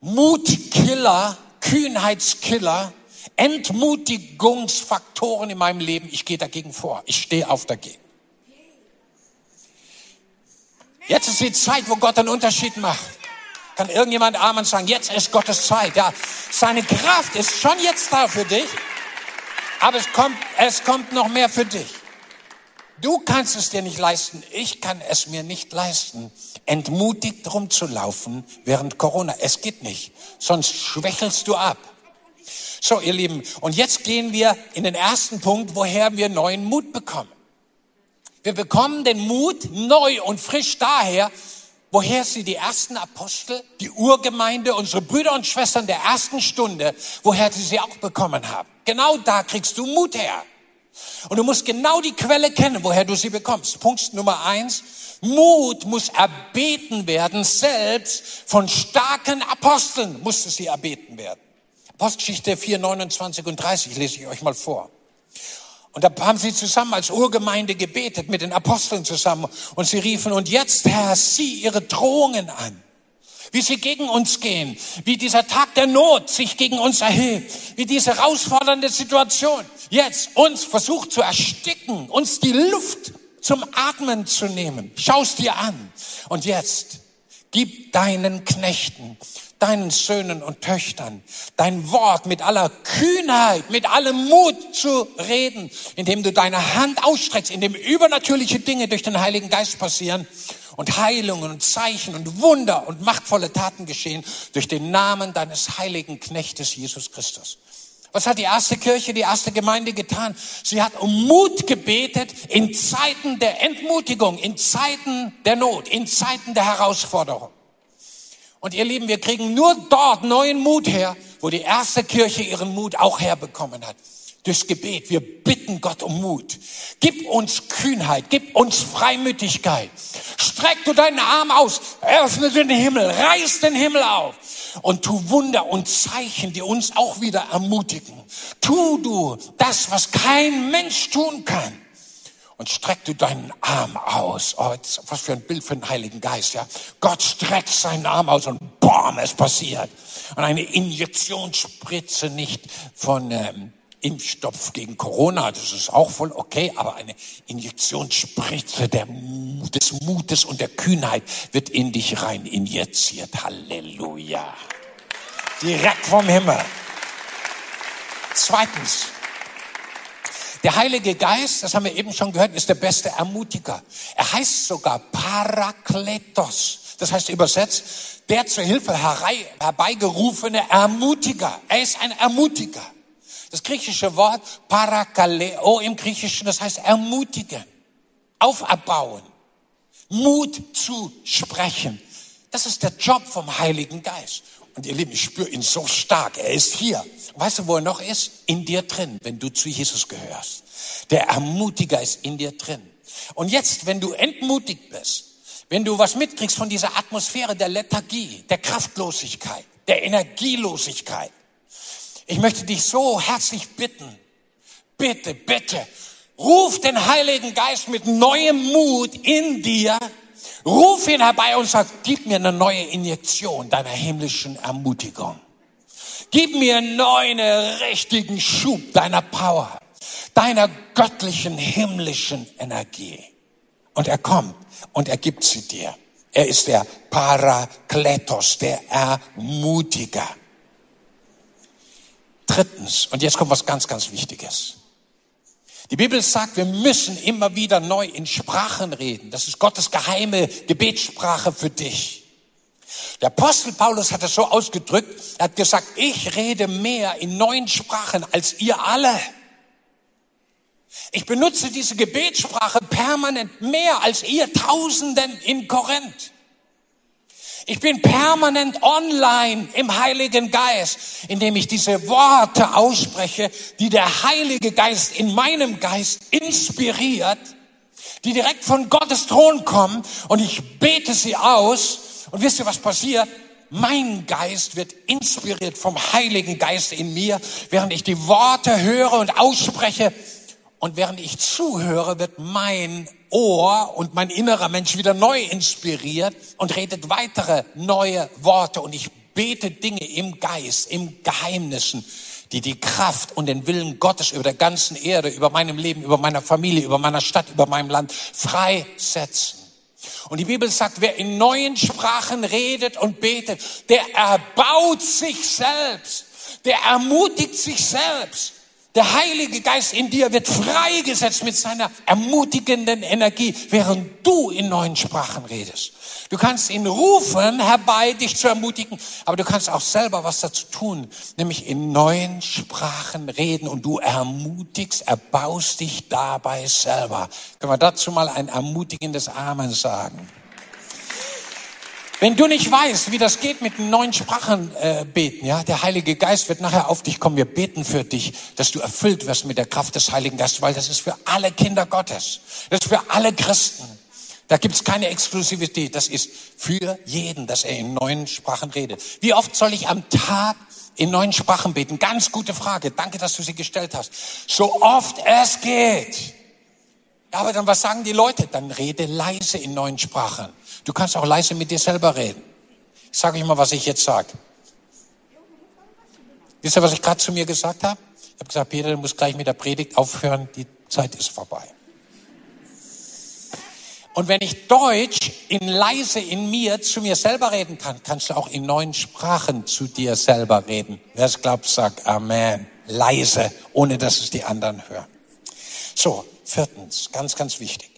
Mutkiller, Kühnheitskiller, Entmutigungsfaktoren in meinem Leben. Ich gehe dagegen vor. Ich stehe auf dagegen. Jetzt ist die Zeit, wo Gott einen Unterschied macht. Kann irgendjemand Amen sagen? Jetzt ist Gottes Zeit. Ja, seine Kraft ist schon jetzt da für dich. Aber es kommt, es kommt noch mehr für dich. Du kannst es dir nicht leisten, ich kann es mir nicht leisten, entmutigt rumzulaufen während Corona. Es geht nicht, sonst schwächelst du ab. So, ihr Lieben, und jetzt gehen wir in den ersten Punkt, woher wir neuen Mut bekommen. Wir bekommen den Mut neu und frisch daher, woher sie die ersten Apostel, die Urgemeinde, unsere Brüder und Schwestern der ersten Stunde, woher sie sie auch bekommen haben. Genau da kriegst du Mut her. Und du musst genau die Quelle kennen, woher du sie bekommst. Punkt Nummer eins. Mut muss erbeten werden, selbst von starken Aposteln musste sie erbeten werden. Apostelgeschichte 4, 29 und 30 lese ich euch mal vor. Und da haben sie zusammen als Urgemeinde gebetet, mit den Aposteln zusammen. Und sie riefen, und jetzt, Herr, sieh ihre Drohungen an. Wie sie gegen uns gehen. Wie dieser Tag der Not sich gegen uns erhebt. Wie diese herausfordernde Situation jetzt uns versucht zu ersticken, uns die Luft zum Atmen zu nehmen. Schaust dir an. Und jetzt, gib deinen Knechten deinen Söhnen und Töchtern dein Wort mit aller Kühnheit, mit allem Mut zu reden, indem du deine Hand ausstreckst, indem übernatürliche Dinge durch den Heiligen Geist passieren und Heilungen und Zeichen und Wunder und machtvolle Taten geschehen durch den Namen deines heiligen Knechtes Jesus Christus. Was hat die erste Kirche, die erste Gemeinde getan? Sie hat um Mut gebetet in Zeiten der Entmutigung, in Zeiten der Not, in Zeiten der Herausforderung. Und ihr Lieben, wir kriegen nur dort neuen Mut her, wo die erste Kirche ihren Mut auch herbekommen hat. Durchs Gebet. Wir bitten Gott um Mut. Gib uns Kühnheit, gib uns Freimütigkeit. Streck du deinen Arm aus, öffne den Himmel, reiß den Himmel auf und tu Wunder und Zeichen, die uns auch wieder ermutigen. Tu du das, was kein Mensch tun kann und streck du deinen Arm aus. Oh, was für ein Bild für den Heiligen Geist, ja. Gott streckt seinen Arm aus und boom, es passiert. Und eine Injektionsspritze nicht von ähm, Impfstoff gegen Corona, das ist auch voll okay, aber eine Injektionsspritze der, des Mutes und der Kühnheit wird in dich rein injiziert. Halleluja. Direkt vom Himmel. Zweitens, der Heilige Geist, das haben wir eben schon gehört, ist der beste Ermutiger. Er heißt sogar Parakletos. Das heißt übersetzt, der zur Hilfe herbeigerufene Ermutiger. Er ist ein Ermutiger. Das griechische Wort Parakaleo im Griechischen, das heißt ermutigen, auferbauen, Mut zu sprechen. Das ist der Job vom Heiligen Geist. Und ihr Lieben, ich spüre ihn so stark. Er ist hier. Weißt du, wo er noch ist? In dir drin, wenn du zu Jesus gehörst. Der Ermutiger ist in dir drin. Und jetzt, wenn du entmutigt bist, wenn du was mitkriegst von dieser Atmosphäre der Lethargie, der Kraftlosigkeit, der Energielosigkeit, ich möchte dich so herzlich bitten, bitte, bitte, ruf den Heiligen Geist mit neuem Mut in dir Ruf ihn herbei und sag, gib mir eine neue Injektion deiner himmlischen Ermutigung. Gib mir einen neuen, richtigen Schub deiner Power, deiner göttlichen, himmlischen Energie. Und er kommt und er gibt sie dir. Er ist der Parakletos, der Ermutiger. Drittens, und jetzt kommt was ganz, ganz Wichtiges. Die Bibel sagt, wir müssen immer wieder neu in Sprachen reden. Das ist Gottes geheime Gebetssprache für dich. Der Apostel Paulus hat es so ausgedrückt, er hat gesagt, ich rede mehr in neuen Sprachen als ihr alle. Ich benutze diese Gebetssprache permanent mehr als ihr Tausenden in Korinth. Ich bin permanent online im Heiligen Geist, indem ich diese Worte ausspreche, die der Heilige Geist in meinem Geist inspiriert, die direkt von Gottes Thron kommen und ich bete sie aus. Und wisst ihr, was passiert? Mein Geist wird inspiriert vom Heiligen Geist in mir, während ich die Worte höre und ausspreche. Und während ich zuhöre, wird mein Ohr und mein innerer Mensch wieder neu inspiriert und redet weitere neue Worte und ich bete Dinge im Geist, im Geheimnissen, die die Kraft und den Willen Gottes über der ganzen Erde, über meinem Leben, über meiner Familie, über meiner Stadt, über meinem Land freisetzen. Und die Bibel sagt, wer in neuen Sprachen redet und betet, der erbaut sich selbst, der ermutigt sich selbst. Der Heilige Geist in dir wird freigesetzt mit seiner ermutigenden Energie, während du in neuen Sprachen redest. Du kannst ihn rufen herbei, dich zu ermutigen, aber du kannst auch selber was dazu tun, nämlich in neuen Sprachen reden und du ermutigst, erbaust dich dabei selber. Können wir dazu mal ein ermutigendes Amen sagen? Wenn du nicht weißt, wie das geht mit neuen Sprachen äh, beten, ja, der Heilige Geist wird nachher auf dich kommen. Wir beten für dich, dass du erfüllt wirst mit der Kraft des Heiligen Geistes, weil das ist für alle Kinder Gottes. Das ist für alle Christen. Da gibt es keine Exklusivität. Das ist für jeden, dass er in neuen Sprachen redet. Wie oft soll ich am Tag in neuen Sprachen beten? Ganz gute Frage. Danke, dass du sie gestellt hast. So oft es geht. Ja, aber dann was sagen die Leute? Dann rede leise in neuen Sprachen. Du kannst auch leise mit dir selber reden. Ich sage euch mal, was ich jetzt sage. Wisst ihr, was ich gerade zu mir gesagt habe? Ich habe gesagt, Peter, du musst gleich mit der Predigt aufhören, die Zeit ist vorbei. Und wenn ich Deutsch in leise in mir zu mir selber reden kann, kannst du auch in neuen Sprachen zu dir selber reden. Wer es glaubt, sagt Amen. Leise, ohne dass es die anderen hören. So, viertens, ganz, ganz wichtig.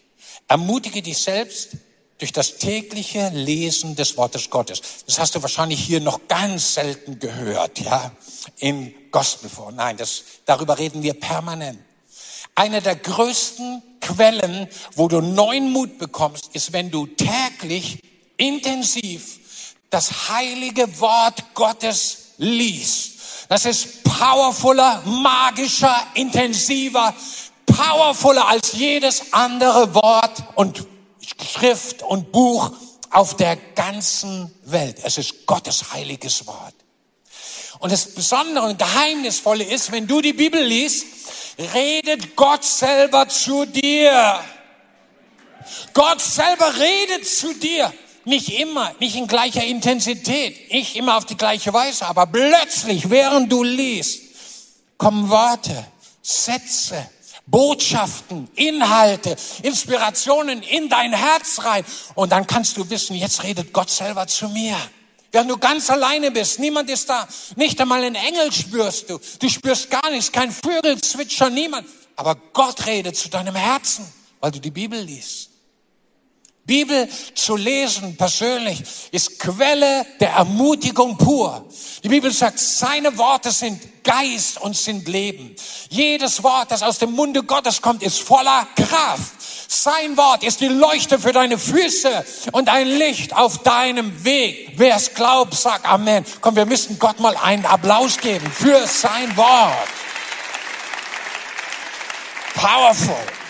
Ermutige dich selbst, durch das tägliche Lesen des Wortes Gottes. Das hast du wahrscheinlich hier noch ganz selten gehört, ja, im Gospel vor. Nein, das, darüber reden wir permanent. Eine der größten Quellen, wo du neuen Mut bekommst, ist, wenn du täglich intensiv das heilige Wort Gottes liest. Das ist powerfuller, magischer, intensiver, powerfuller als jedes andere Wort und Schrift und Buch auf der ganzen Welt. Es ist Gottes heiliges Wort. Und das Besondere und Geheimnisvolle ist, wenn du die Bibel liest, redet Gott selber zu dir. Gott selber redet zu dir. Nicht immer, nicht in gleicher Intensität, nicht immer auf die gleiche Weise, aber plötzlich, während du liest, kommen Worte, Sätze, Botschaften, Inhalte, Inspirationen in dein Herz rein. Und dann kannst du wissen, jetzt redet Gott selber zu mir. Während du ganz alleine bist, niemand ist da, nicht einmal einen Engel spürst du. Du spürst gar nichts, kein Vögel zwitschern, niemand. Aber Gott redet zu deinem Herzen, weil du die Bibel liest. Bibel zu lesen persönlich ist Quelle der Ermutigung pur. Die Bibel sagt, seine Worte sind Geist und sind Leben. Jedes Wort, das aus dem Munde Gottes kommt, ist voller Kraft. Sein Wort ist die Leuchte für deine Füße und ein Licht auf deinem Weg. Wer es glaubt, sagt Amen. Komm, wir müssen Gott mal einen Applaus geben für sein Wort. Powerful.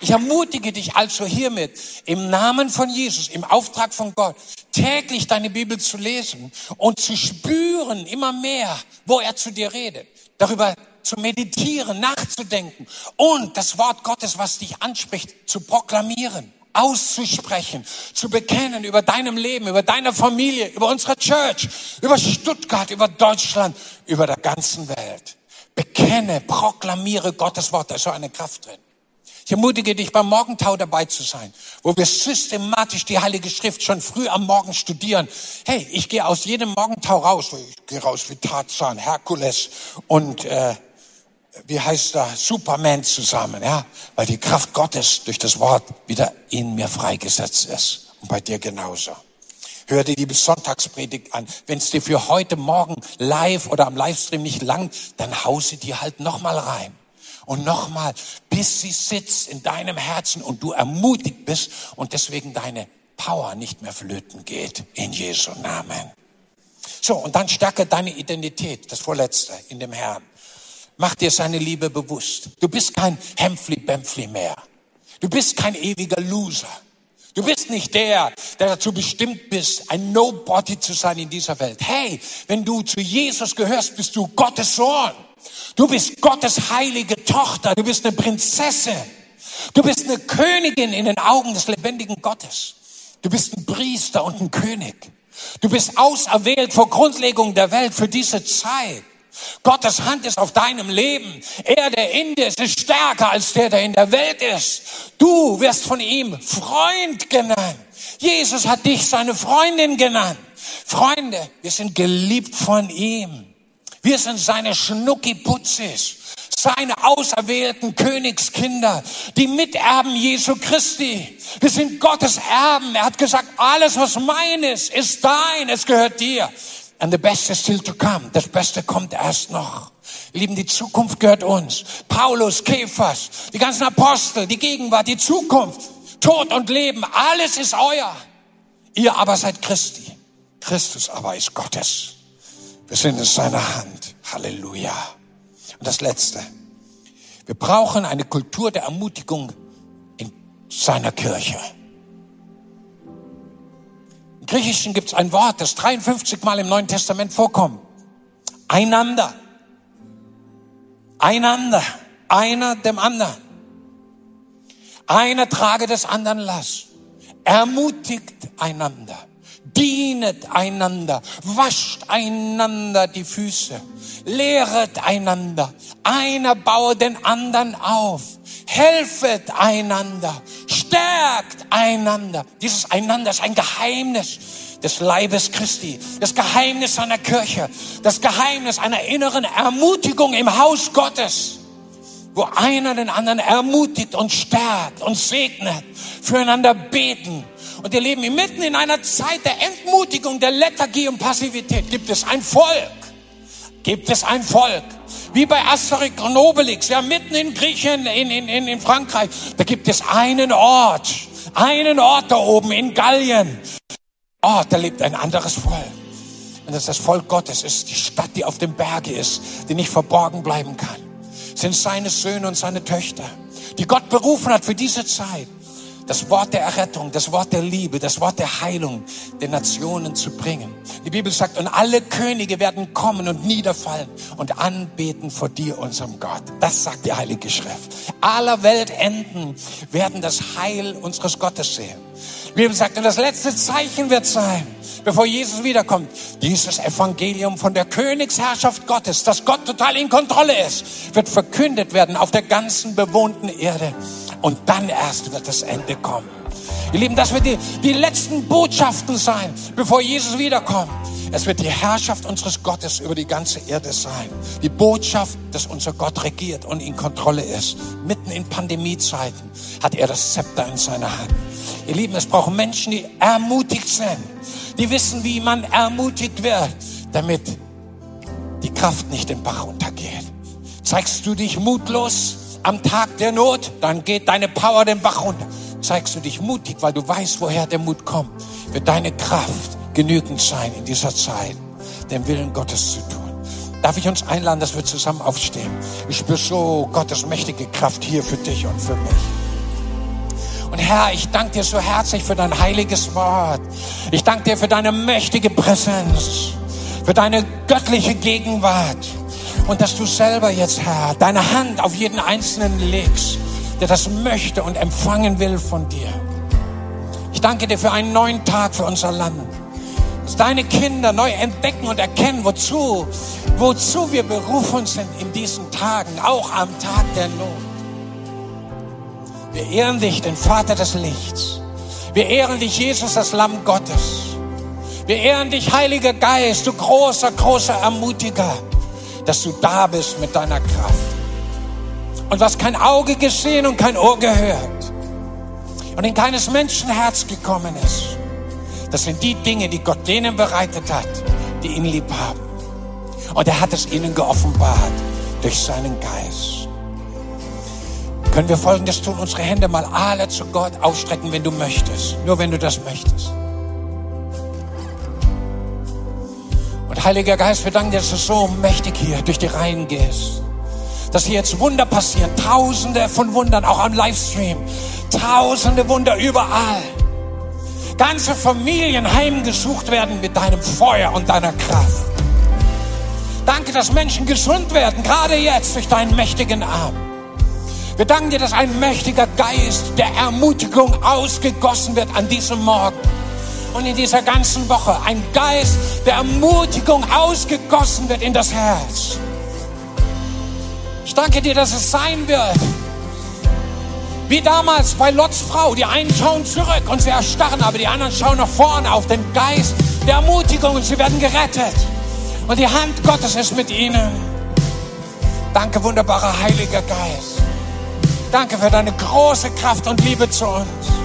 Ich ermutige dich also hiermit, im Namen von Jesus, im Auftrag von Gott, täglich deine Bibel zu lesen und zu spüren immer mehr, wo er zu dir redet. Darüber zu meditieren, nachzudenken und das Wort Gottes, was dich anspricht, zu proklamieren auszusprechen, zu bekennen über deinem Leben, über deine Familie, über unsere Church, über Stuttgart, über Deutschland, über der ganzen Welt. Bekenne, proklamiere Gottes Wort, da ist so eine Kraft drin. Ich ermutige dich, beim Morgentau dabei zu sein, wo wir systematisch die Heilige Schrift schon früh am Morgen studieren. Hey, ich gehe aus jedem Morgentau raus. Ich gehe raus wie Tarzan, Herkules und äh, wie heißt da, Superman zusammen, ja, weil die Kraft Gottes durch das Wort wieder in mir freigesetzt ist. Und bei dir genauso. Hör dir die Sonntagspredigt an. Wenn es dir für heute Morgen live oder am Livestream nicht langt, dann hau sie dir halt nochmal rein und nochmal, bis sie sitzt in deinem Herzen und du ermutigt bist und deswegen deine Power nicht mehr flöten geht. In Jesu Namen. So, und dann stärke deine Identität, das Vorletzte, in dem Herrn. Mach dir seine Liebe bewusst. Du bist kein Hempfli-Bempfli mehr. Du bist kein ewiger Loser. Du bist nicht der, der dazu bestimmt bist, ein Nobody zu sein in dieser Welt. Hey, wenn du zu Jesus gehörst, bist du Gottes Sohn. Du bist Gottes heilige Tochter. Du bist eine Prinzessin. Du bist eine Königin in den Augen des lebendigen Gottes. Du bist ein Priester und ein König. Du bist auserwählt vor Grundlegung der Welt für diese Zeit. Gottes Hand ist auf deinem Leben. Er, der in dir ist, ist stärker als der, der in der Welt ist. Du wirst von ihm Freund genannt. Jesus hat dich seine Freundin genannt. Freunde, wir sind geliebt von ihm. Wir sind seine Schnuckiputzis, seine auserwählten Königskinder, die Miterben Jesu Christi. Wir sind Gottes Erben. Er hat gesagt, alles was mein ist, ist dein, es gehört dir. And the best is still to come. Das Beste kommt erst noch. Lieben, die Zukunft gehört uns. Paulus, Kephas, die ganzen Apostel, die Gegenwart, die Zukunft, Tod und Leben, alles ist euer. Ihr aber seid Christi. Christus aber ist Gottes. Wir sind in seiner Hand. Halleluja. Und das Letzte. Wir brauchen eine Kultur der Ermutigung in seiner Kirche. Im Griechischen gibt es ein Wort, das 53 Mal im Neuen Testament vorkommt. Einander. Einander. Einer dem anderen. Einer trage des anderen Last. Ermutigt einander. Dienet einander. Wascht einander die Füße. Lehret einander. Einer baue den anderen auf. Helfet einander. Stärkt einander. Dieses Einander ist ein Geheimnis des Leibes Christi, das Geheimnis seiner Kirche, das Geheimnis einer inneren Ermutigung im Haus Gottes, wo einer den anderen ermutigt und stärkt und segnet, füreinander beten. Und ihr Leben mitten in einer Zeit der Entmutigung, der Lethargie und Passivität gibt es ein Volk, gibt es ein Volk, wie bei Asterix und Obelix, ja mitten in Griechenland, in, in, in, in Frankreich, da gibt es einen Ort, einen Ort da oben in Gallien, Oh, da lebt ein anderes Volk. Und das ist das Volk Gottes, ist die Stadt, die auf dem Berge ist, die nicht verborgen bleiben kann. sind seine Söhne und seine Töchter, die Gott berufen hat für diese Zeit. Das Wort der Errettung, das Wort der Liebe, das Wort der Heilung den Nationen zu bringen. Die Bibel sagt, und alle Könige werden kommen und niederfallen und anbeten vor dir, unserem Gott. Das sagt die Heilige Schrift. Aller Weltenden werden das Heil unseres Gottes sehen. Die Bibel sagt, und das letzte Zeichen wird sein, bevor Jesus wiederkommt, dieses Evangelium von der Königsherrschaft Gottes, dass Gott total in Kontrolle ist, wird verkündet werden auf der ganzen bewohnten Erde. Und dann erst wird das Ende kommen. Ihr Lieben, das wird die, die letzten Botschaften sein, bevor Jesus wiederkommt. Es wird die Herrschaft unseres Gottes über die ganze Erde sein. Die Botschaft, dass unser Gott regiert und in Kontrolle ist. Mitten in Pandemiezeiten hat er das Zepter in seiner Hand. Ihr Lieben, es brauchen Menschen, die ermutigt sind, die wissen, wie man ermutigt wird, damit die Kraft nicht den Bach untergeht. Zeigst du dich mutlos am Tag der Not, dann geht deine Power den Bach runter. Zeigst du dich mutig, weil du weißt, woher der Mut kommt, wird deine Kraft genügend sein in dieser Zeit, den Willen Gottes zu tun. Darf ich uns einladen, dass wir zusammen aufstehen? Ich spüre so Gottes mächtige Kraft hier für dich und für mich. Und Herr, ich danke dir so herzlich für dein heiliges Wort. Ich danke dir für deine mächtige Präsenz, für deine göttliche Gegenwart. Und dass du selber jetzt, Herr, deine Hand auf jeden Einzelnen legst, der das möchte und empfangen will von dir. Ich danke dir für einen neuen Tag für unser Land. Dass deine Kinder neu entdecken und erkennen, wozu, wozu wir berufen sind in diesen Tagen, auch am Tag der Not. Wir ehren dich, den Vater des Lichts. Wir ehren dich, Jesus, das Lamm Gottes. Wir ehren dich, Heiliger Geist, du großer, großer Ermutiger, dass du da bist mit deiner Kraft. Und was kein Auge gesehen und kein Ohr gehört und in keines Menschen Herz gekommen ist, das sind die Dinge, die Gott denen bereitet hat, die ihn lieb haben. Und er hat es ihnen geoffenbart durch seinen Geist. Können wir Folgendes tun? Unsere Hände mal alle zu Gott ausstrecken, wenn du möchtest. Nur wenn du das möchtest. Heiliger Geist, wir danken dir, dass du so mächtig hier durch die Reihen gehst. Dass hier jetzt Wunder passieren. Tausende von Wundern, auch am Livestream. Tausende Wunder überall. Ganze Familien heimgesucht werden mit deinem Feuer und deiner Kraft. Danke, dass Menschen gesund werden, gerade jetzt durch deinen mächtigen Arm. Wir danken dir, dass ein mächtiger Geist der Ermutigung ausgegossen wird an diesem Morgen und in dieser ganzen Woche. Ein Geist der Ermutigung ausgegossen wird in das Herz. Ich danke dir, dass es sein wird. Wie damals bei Lots Frau. Die einen schauen zurück und sie erstarren, aber die anderen schauen nach vorne auf den Geist der Ermutigung und sie werden gerettet. Und die Hand Gottes ist mit ihnen. Danke, wunderbarer Heiliger Geist. Danke für deine große Kraft und Liebe zu uns.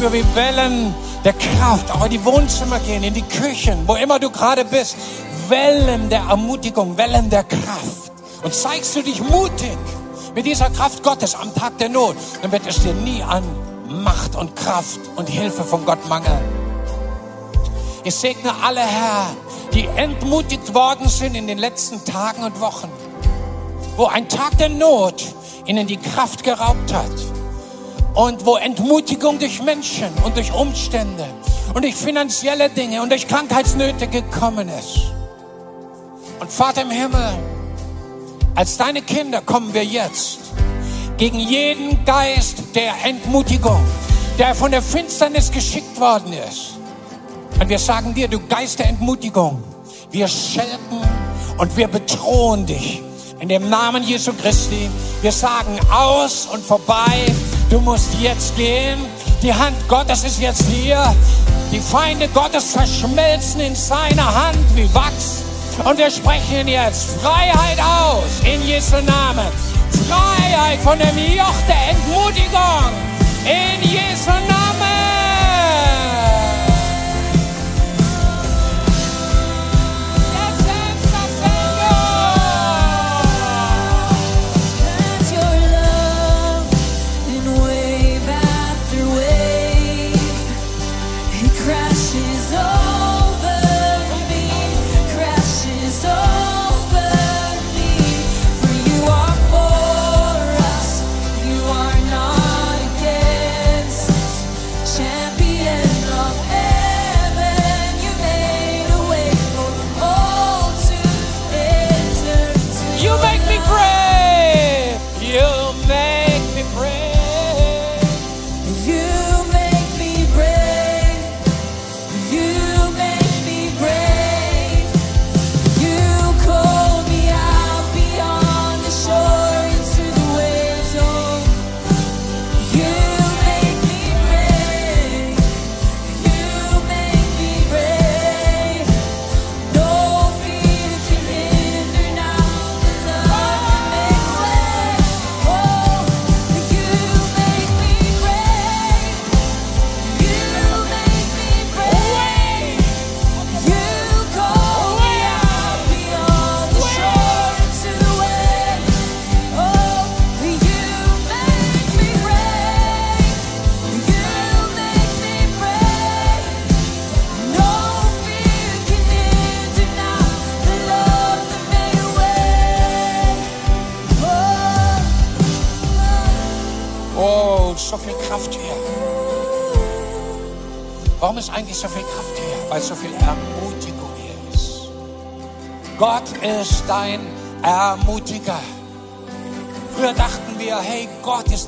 Spüre wie Wellen der Kraft auch in die Wohnzimmer gehen, in die Küchen, wo immer du gerade bist. Wellen der Ermutigung, Wellen der Kraft. Und zeigst du dich mutig mit dieser Kraft Gottes am Tag der Not, dann wird es dir nie an Macht und Kraft und Hilfe von Gott mangeln. Ich segne alle, Herr, die entmutigt worden sind in den letzten Tagen und Wochen, wo ein Tag der Not ihnen die Kraft geraubt hat und wo Entmutigung durch Menschen und durch Umstände und durch finanzielle Dinge und durch Krankheitsnöte gekommen ist. Und Vater im Himmel, als deine Kinder kommen wir jetzt gegen jeden Geist der Entmutigung, der von der Finsternis geschickt worden ist. Und wir sagen dir, du Geist der Entmutigung, wir schelten und wir bedrohen dich. In dem Namen Jesu Christi, wir sagen aus und vorbei Du musst jetzt gehen. Die Hand Gottes ist jetzt hier. Die Feinde Gottes verschmelzen in seiner Hand wie Wachs. Und wir sprechen jetzt Freiheit aus in Jesu Namen. Freiheit von dem Joch der Entmutigung in Jesu Namen.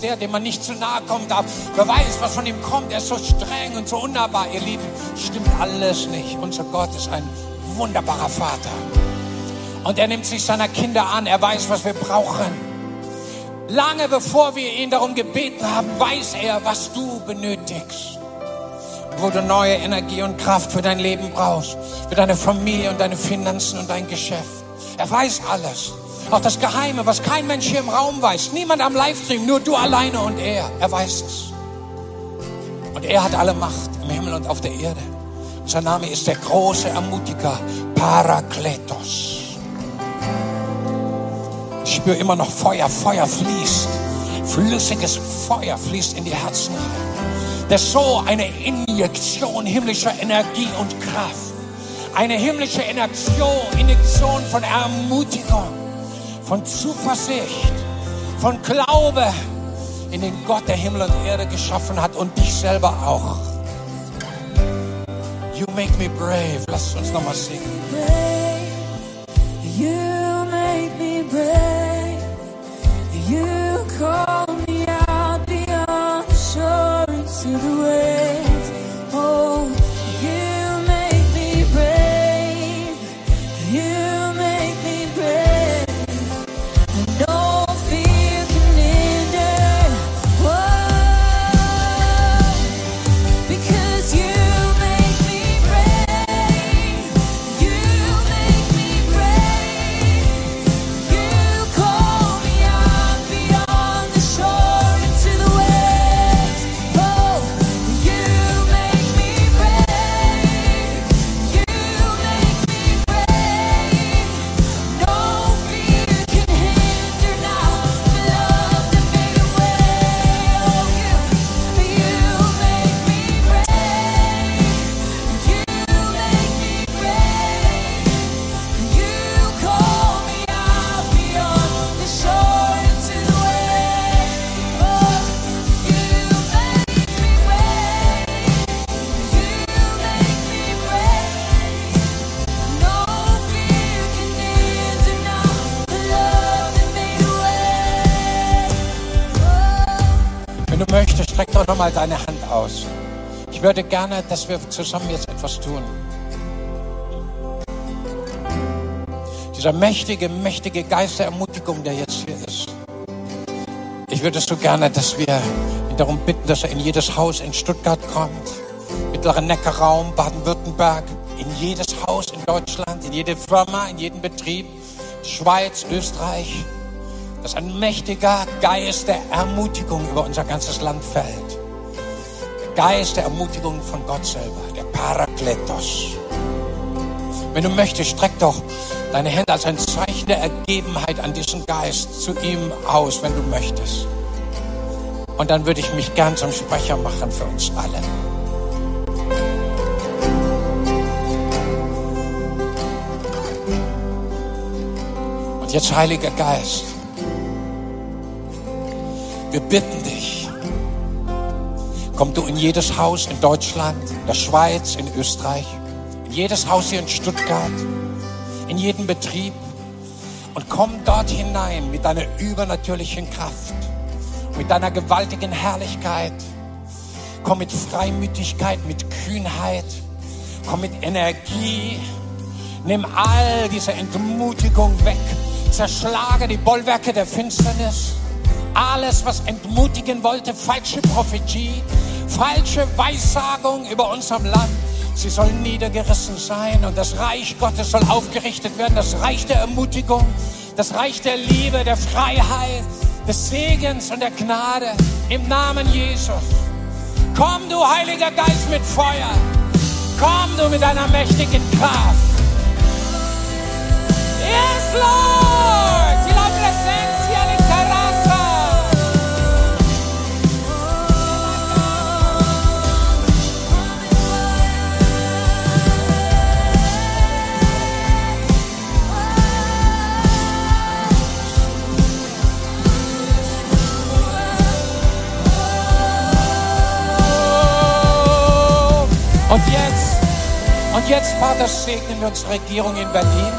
Der, dem man nicht zu nahe kommen darf. Wer weiß, was von ihm kommt. Er ist so streng und so unnahbar, ihr Lieben. Stimmt alles nicht. Unser Gott ist ein wunderbarer Vater. Und er nimmt sich seiner Kinder an. Er weiß, was wir brauchen. Lange bevor wir ihn darum gebeten haben, weiß er, was du benötigst. Wo du neue Energie und Kraft für dein Leben brauchst, für deine Familie und deine Finanzen und dein Geschäft. Er weiß alles. Auch das Geheime, was kein Mensch hier im Raum weiß. Niemand am Livestream, nur du alleine und er. Er weiß es. Und er hat alle Macht im Himmel und auf der Erde. Sein Name ist der große Ermutiger, Parakletos. Ich spüre immer noch Feuer, Feuer fließt. Flüssiges Feuer fließt in die Herzen rein. Das ist so eine Injektion himmlischer Energie und Kraft. Eine himmlische Injektion, Injektion von Ermutigung, von Zuversicht, von Glaube in den Gott, der Himmel und Erde geschaffen hat und dich selber auch. You make me brave. Lass uns nochmal singen. Streck doch nochmal deine Hand aus. Ich würde gerne, dass wir zusammen jetzt etwas tun. Dieser mächtige, mächtige Geist der Ermutigung, der jetzt hier ist. Ich würde so gerne, dass wir ihn darum bitten, dass er in jedes Haus in Stuttgart kommt, mittleren Neckarraum, Baden-Württemberg, in jedes Haus in Deutschland, in jede Firma, in jeden Betrieb, Schweiz, Österreich, dass ein mächtiger Geist der Ermutigung über unser ganzes Land fällt. Der Geist der Ermutigung von Gott selber, der Parakletos. Wenn du möchtest, streck doch deine Hände als ein Zeichen der Ergebenheit an diesen Geist zu ihm aus, wenn du möchtest. Und dann würde ich mich gern zum Sprecher machen für uns alle. Und jetzt, Heiliger Geist, wir bitten dich, komm du in jedes Haus in Deutschland, in der Schweiz, in Österreich, in jedes Haus hier in Stuttgart, in jeden Betrieb und komm dort hinein mit deiner übernatürlichen Kraft, mit deiner gewaltigen Herrlichkeit. Komm mit Freimütigkeit, mit Kühnheit, komm mit Energie. Nimm all diese Entmutigung weg. Zerschlage die Bollwerke der Finsternis. Alles, was entmutigen wollte, falsche Prophetie, falsche Weissagung über unserem Land. Sie soll niedergerissen sein und das Reich Gottes soll aufgerichtet werden. Das Reich der Ermutigung, das Reich der Liebe, der Freiheit, des Segens und der Gnade im Namen Jesus. Komm, du Heiliger Geist mit Feuer. Komm, du mit deiner mächtigen Kraft. Yes, Lord. Und jetzt, und jetzt, Vater, segnen wir unsere Regierung in Berlin.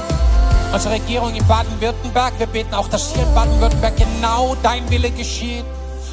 unsere Regierung in Baden-Württemberg. Wir beten auch, dass hier in Baden-Württemberg genau dein Wille geschieht.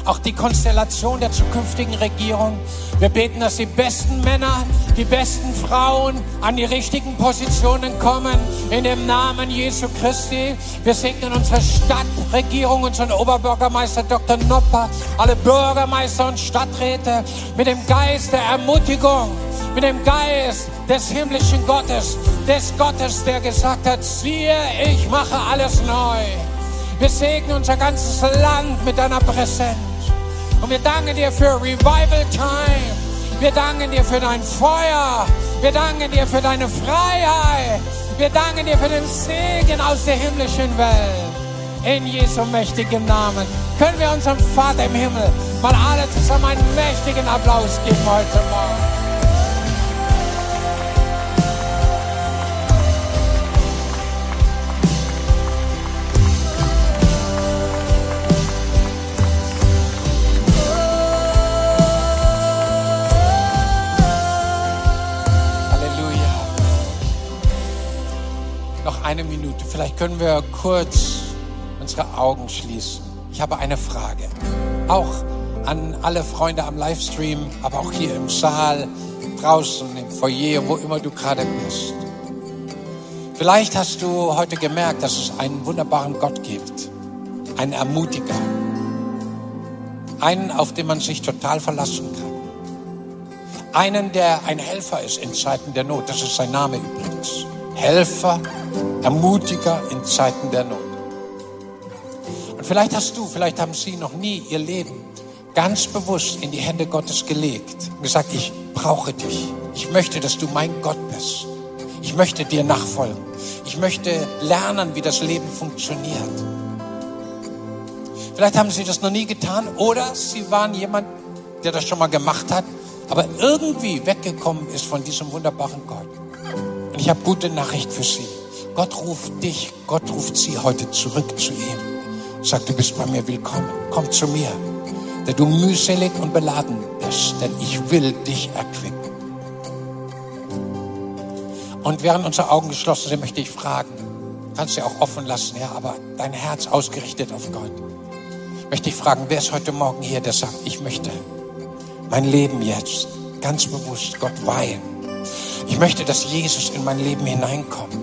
Auch die Konstellation der zukünftigen Regierung. Wir beten, dass die besten Männer, die besten Frauen an die richtigen Positionen kommen. In dem Namen Jesu Christi. Wir segnen unsere Stadtregierung, unseren Oberbürgermeister Dr. Nopper, alle Bürgermeister und Stadträte mit dem Geist der Ermutigung, mit dem Geist des himmlischen Gottes, des Gottes, der gesagt hat, siehe, ich mache alles neu. Wir segnen unser ganzes Land mit deiner Präsenz. Und wir danken dir für Revival Time. Wir danken dir für dein Feuer. Wir danken dir für deine Freiheit. Wir danken dir für den Segen aus der himmlischen Welt. In Jesu mächtigen Namen können wir unserem Vater im Himmel mal alle zusammen einen mächtigen Applaus geben heute Morgen. Eine Minute. Vielleicht können wir kurz unsere Augen schließen. Ich habe eine Frage. Auch an alle Freunde am Livestream, aber auch hier im Saal, draußen im Foyer, wo immer du gerade bist. Vielleicht hast du heute gemerkt, dass es einen wunderbaren Gott gibt. Einen Ermutiger. Einen, auf den man sich total verlassen kann. Einen, der ein Helfer ist in Zeiten der Not. Das ist sein Name übrigens. Helfer, Ermutiger in Zeiten der Not. Und vielleicht hast du, vielleicht haben sie noch nie ihr Leben ganz bewusst in die Hände Gottes gelegt und gesagt, ich brauche dich. Ich möchte, dass du mein Gott bist. Ich möchte dir nachfolgen. Ich möchte lernen, wie das Leben funktioniert. Vielleicht haben sie das noch nie getan oder sie waren jemand, der das schon mal gemacht hat, aber irgendwie weggekommen ist von diesem wunderbaren Gott. Und ich habe gute Nachricht für sie. Gott ruft dich, Gott ruft sie heute zurück zu ihm. Sagt, du bist bei mir willkommen. Komm zu mir, der du mühselig und beladen bist, denn ich will dich erquicken. Und während unsere Augen geschlossen sind, möchte ich fragen, kannst du auch offen lassen, ja, aber dein Herz ausgerichtet auf Gott. Möchte ich fragen, wer ist heute Morgen hier, der sagt, ich möchte mein Leben jetzt ganz bewusst Gott weihen. Ich möchte, dass Jesus in mein Leben hineinkommt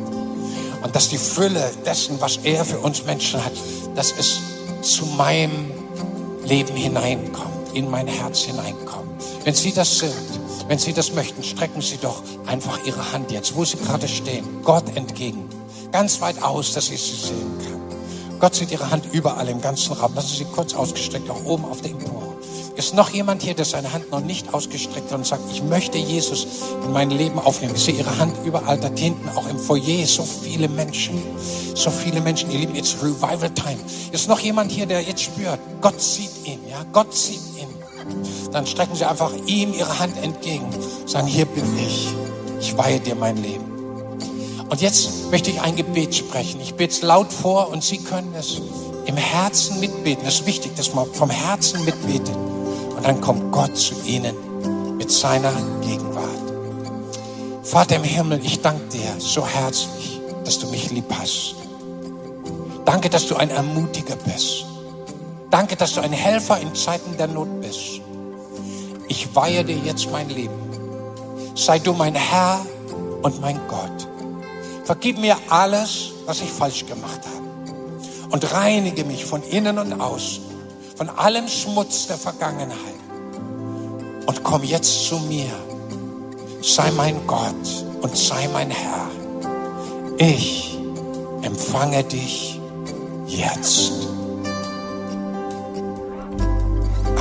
und dass die Fülle dessen, was er für uns Menschen hat, dass es zu meinem Leben hineinkommt, in mein Herz hineinkommt. Wenn Sie das sind, wenn Sie das möchten, strecken Sie doch einfach Ihre Hand jetzt, wo Sie gerade stehen, Gott entgegen, ganz weit aus, dass ich Sie sehen kann. Gott sieht Ihre Hand überall im ganzen Raum. Lassen Sie sie kurz ausgestreckt, auch oben auf der Empore. Ist noch jemand hier, der seine Hand noch nicht ausgestreckt hat und sagt, ich möchte Jesus in mein Leben aufnehmen? Ich sehe Ihre Hand überall da hinten, auch im Foyer, so viele Menschen, so viele Menschen, ihr Lieben, it's Revival Time. Ist noch jemand hier, der jetzt spürt, Gott sieht ihn, ja, Gott sieht ihn. Dann strecken Sie einfach ihm Ihre Hand entgegen, sagen, hier bin ich, ich weihe dir mein Leben. Und jetzt möchte ich ein Gebet sprechen. Ich bete es laut vor und Sie können es im Herzen mitbeten. Es ist wichtig, dass man vom Herzen mitbetet. Und dann kommt Gott zu Ihnen mit seiner Gegenwart. Vater im Himmel, ich danke dir so herzlich, dass du mich lieb hast. Danke, dass du ein Ermutiger bist. Danke, dass du ein Helfer in Zeiten der Not bist. Ich weihe dir jetzt mein Leben. Sei du mein Herr und mein Gott. Vergib mir alles, was ich falsch gemacht habe. Und reinige mich von innen und außen, von allem Schmutz der Vergangenheit. Und komm jetzt zu mir. Sei mein Gott und sei mein Herr. Ich empfange dich jetzt.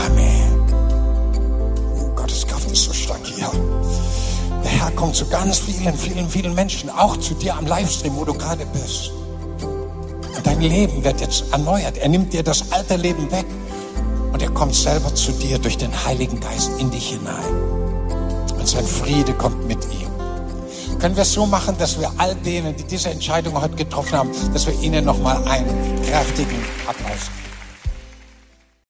Amen. Oh, Gottes Kraft ist so stark hier. Der Herr kommt zu ganz vielen, vielen, vielen Menschen, auch zu dir am Livestream, wo du gerade bist. Dein Leben wird jetzt erneuert. Er nimmt dir das alte Leben weg und er kommt selber zu dir durch den Heiligen Geist in dich hinein. Und sein Friede kommt mit ihm. Können wir es so machen, dass wir all denen, die diese Entscheidung heute getroffen haben, dass wir ihnen nochmal einen kräftigen Applaus geben.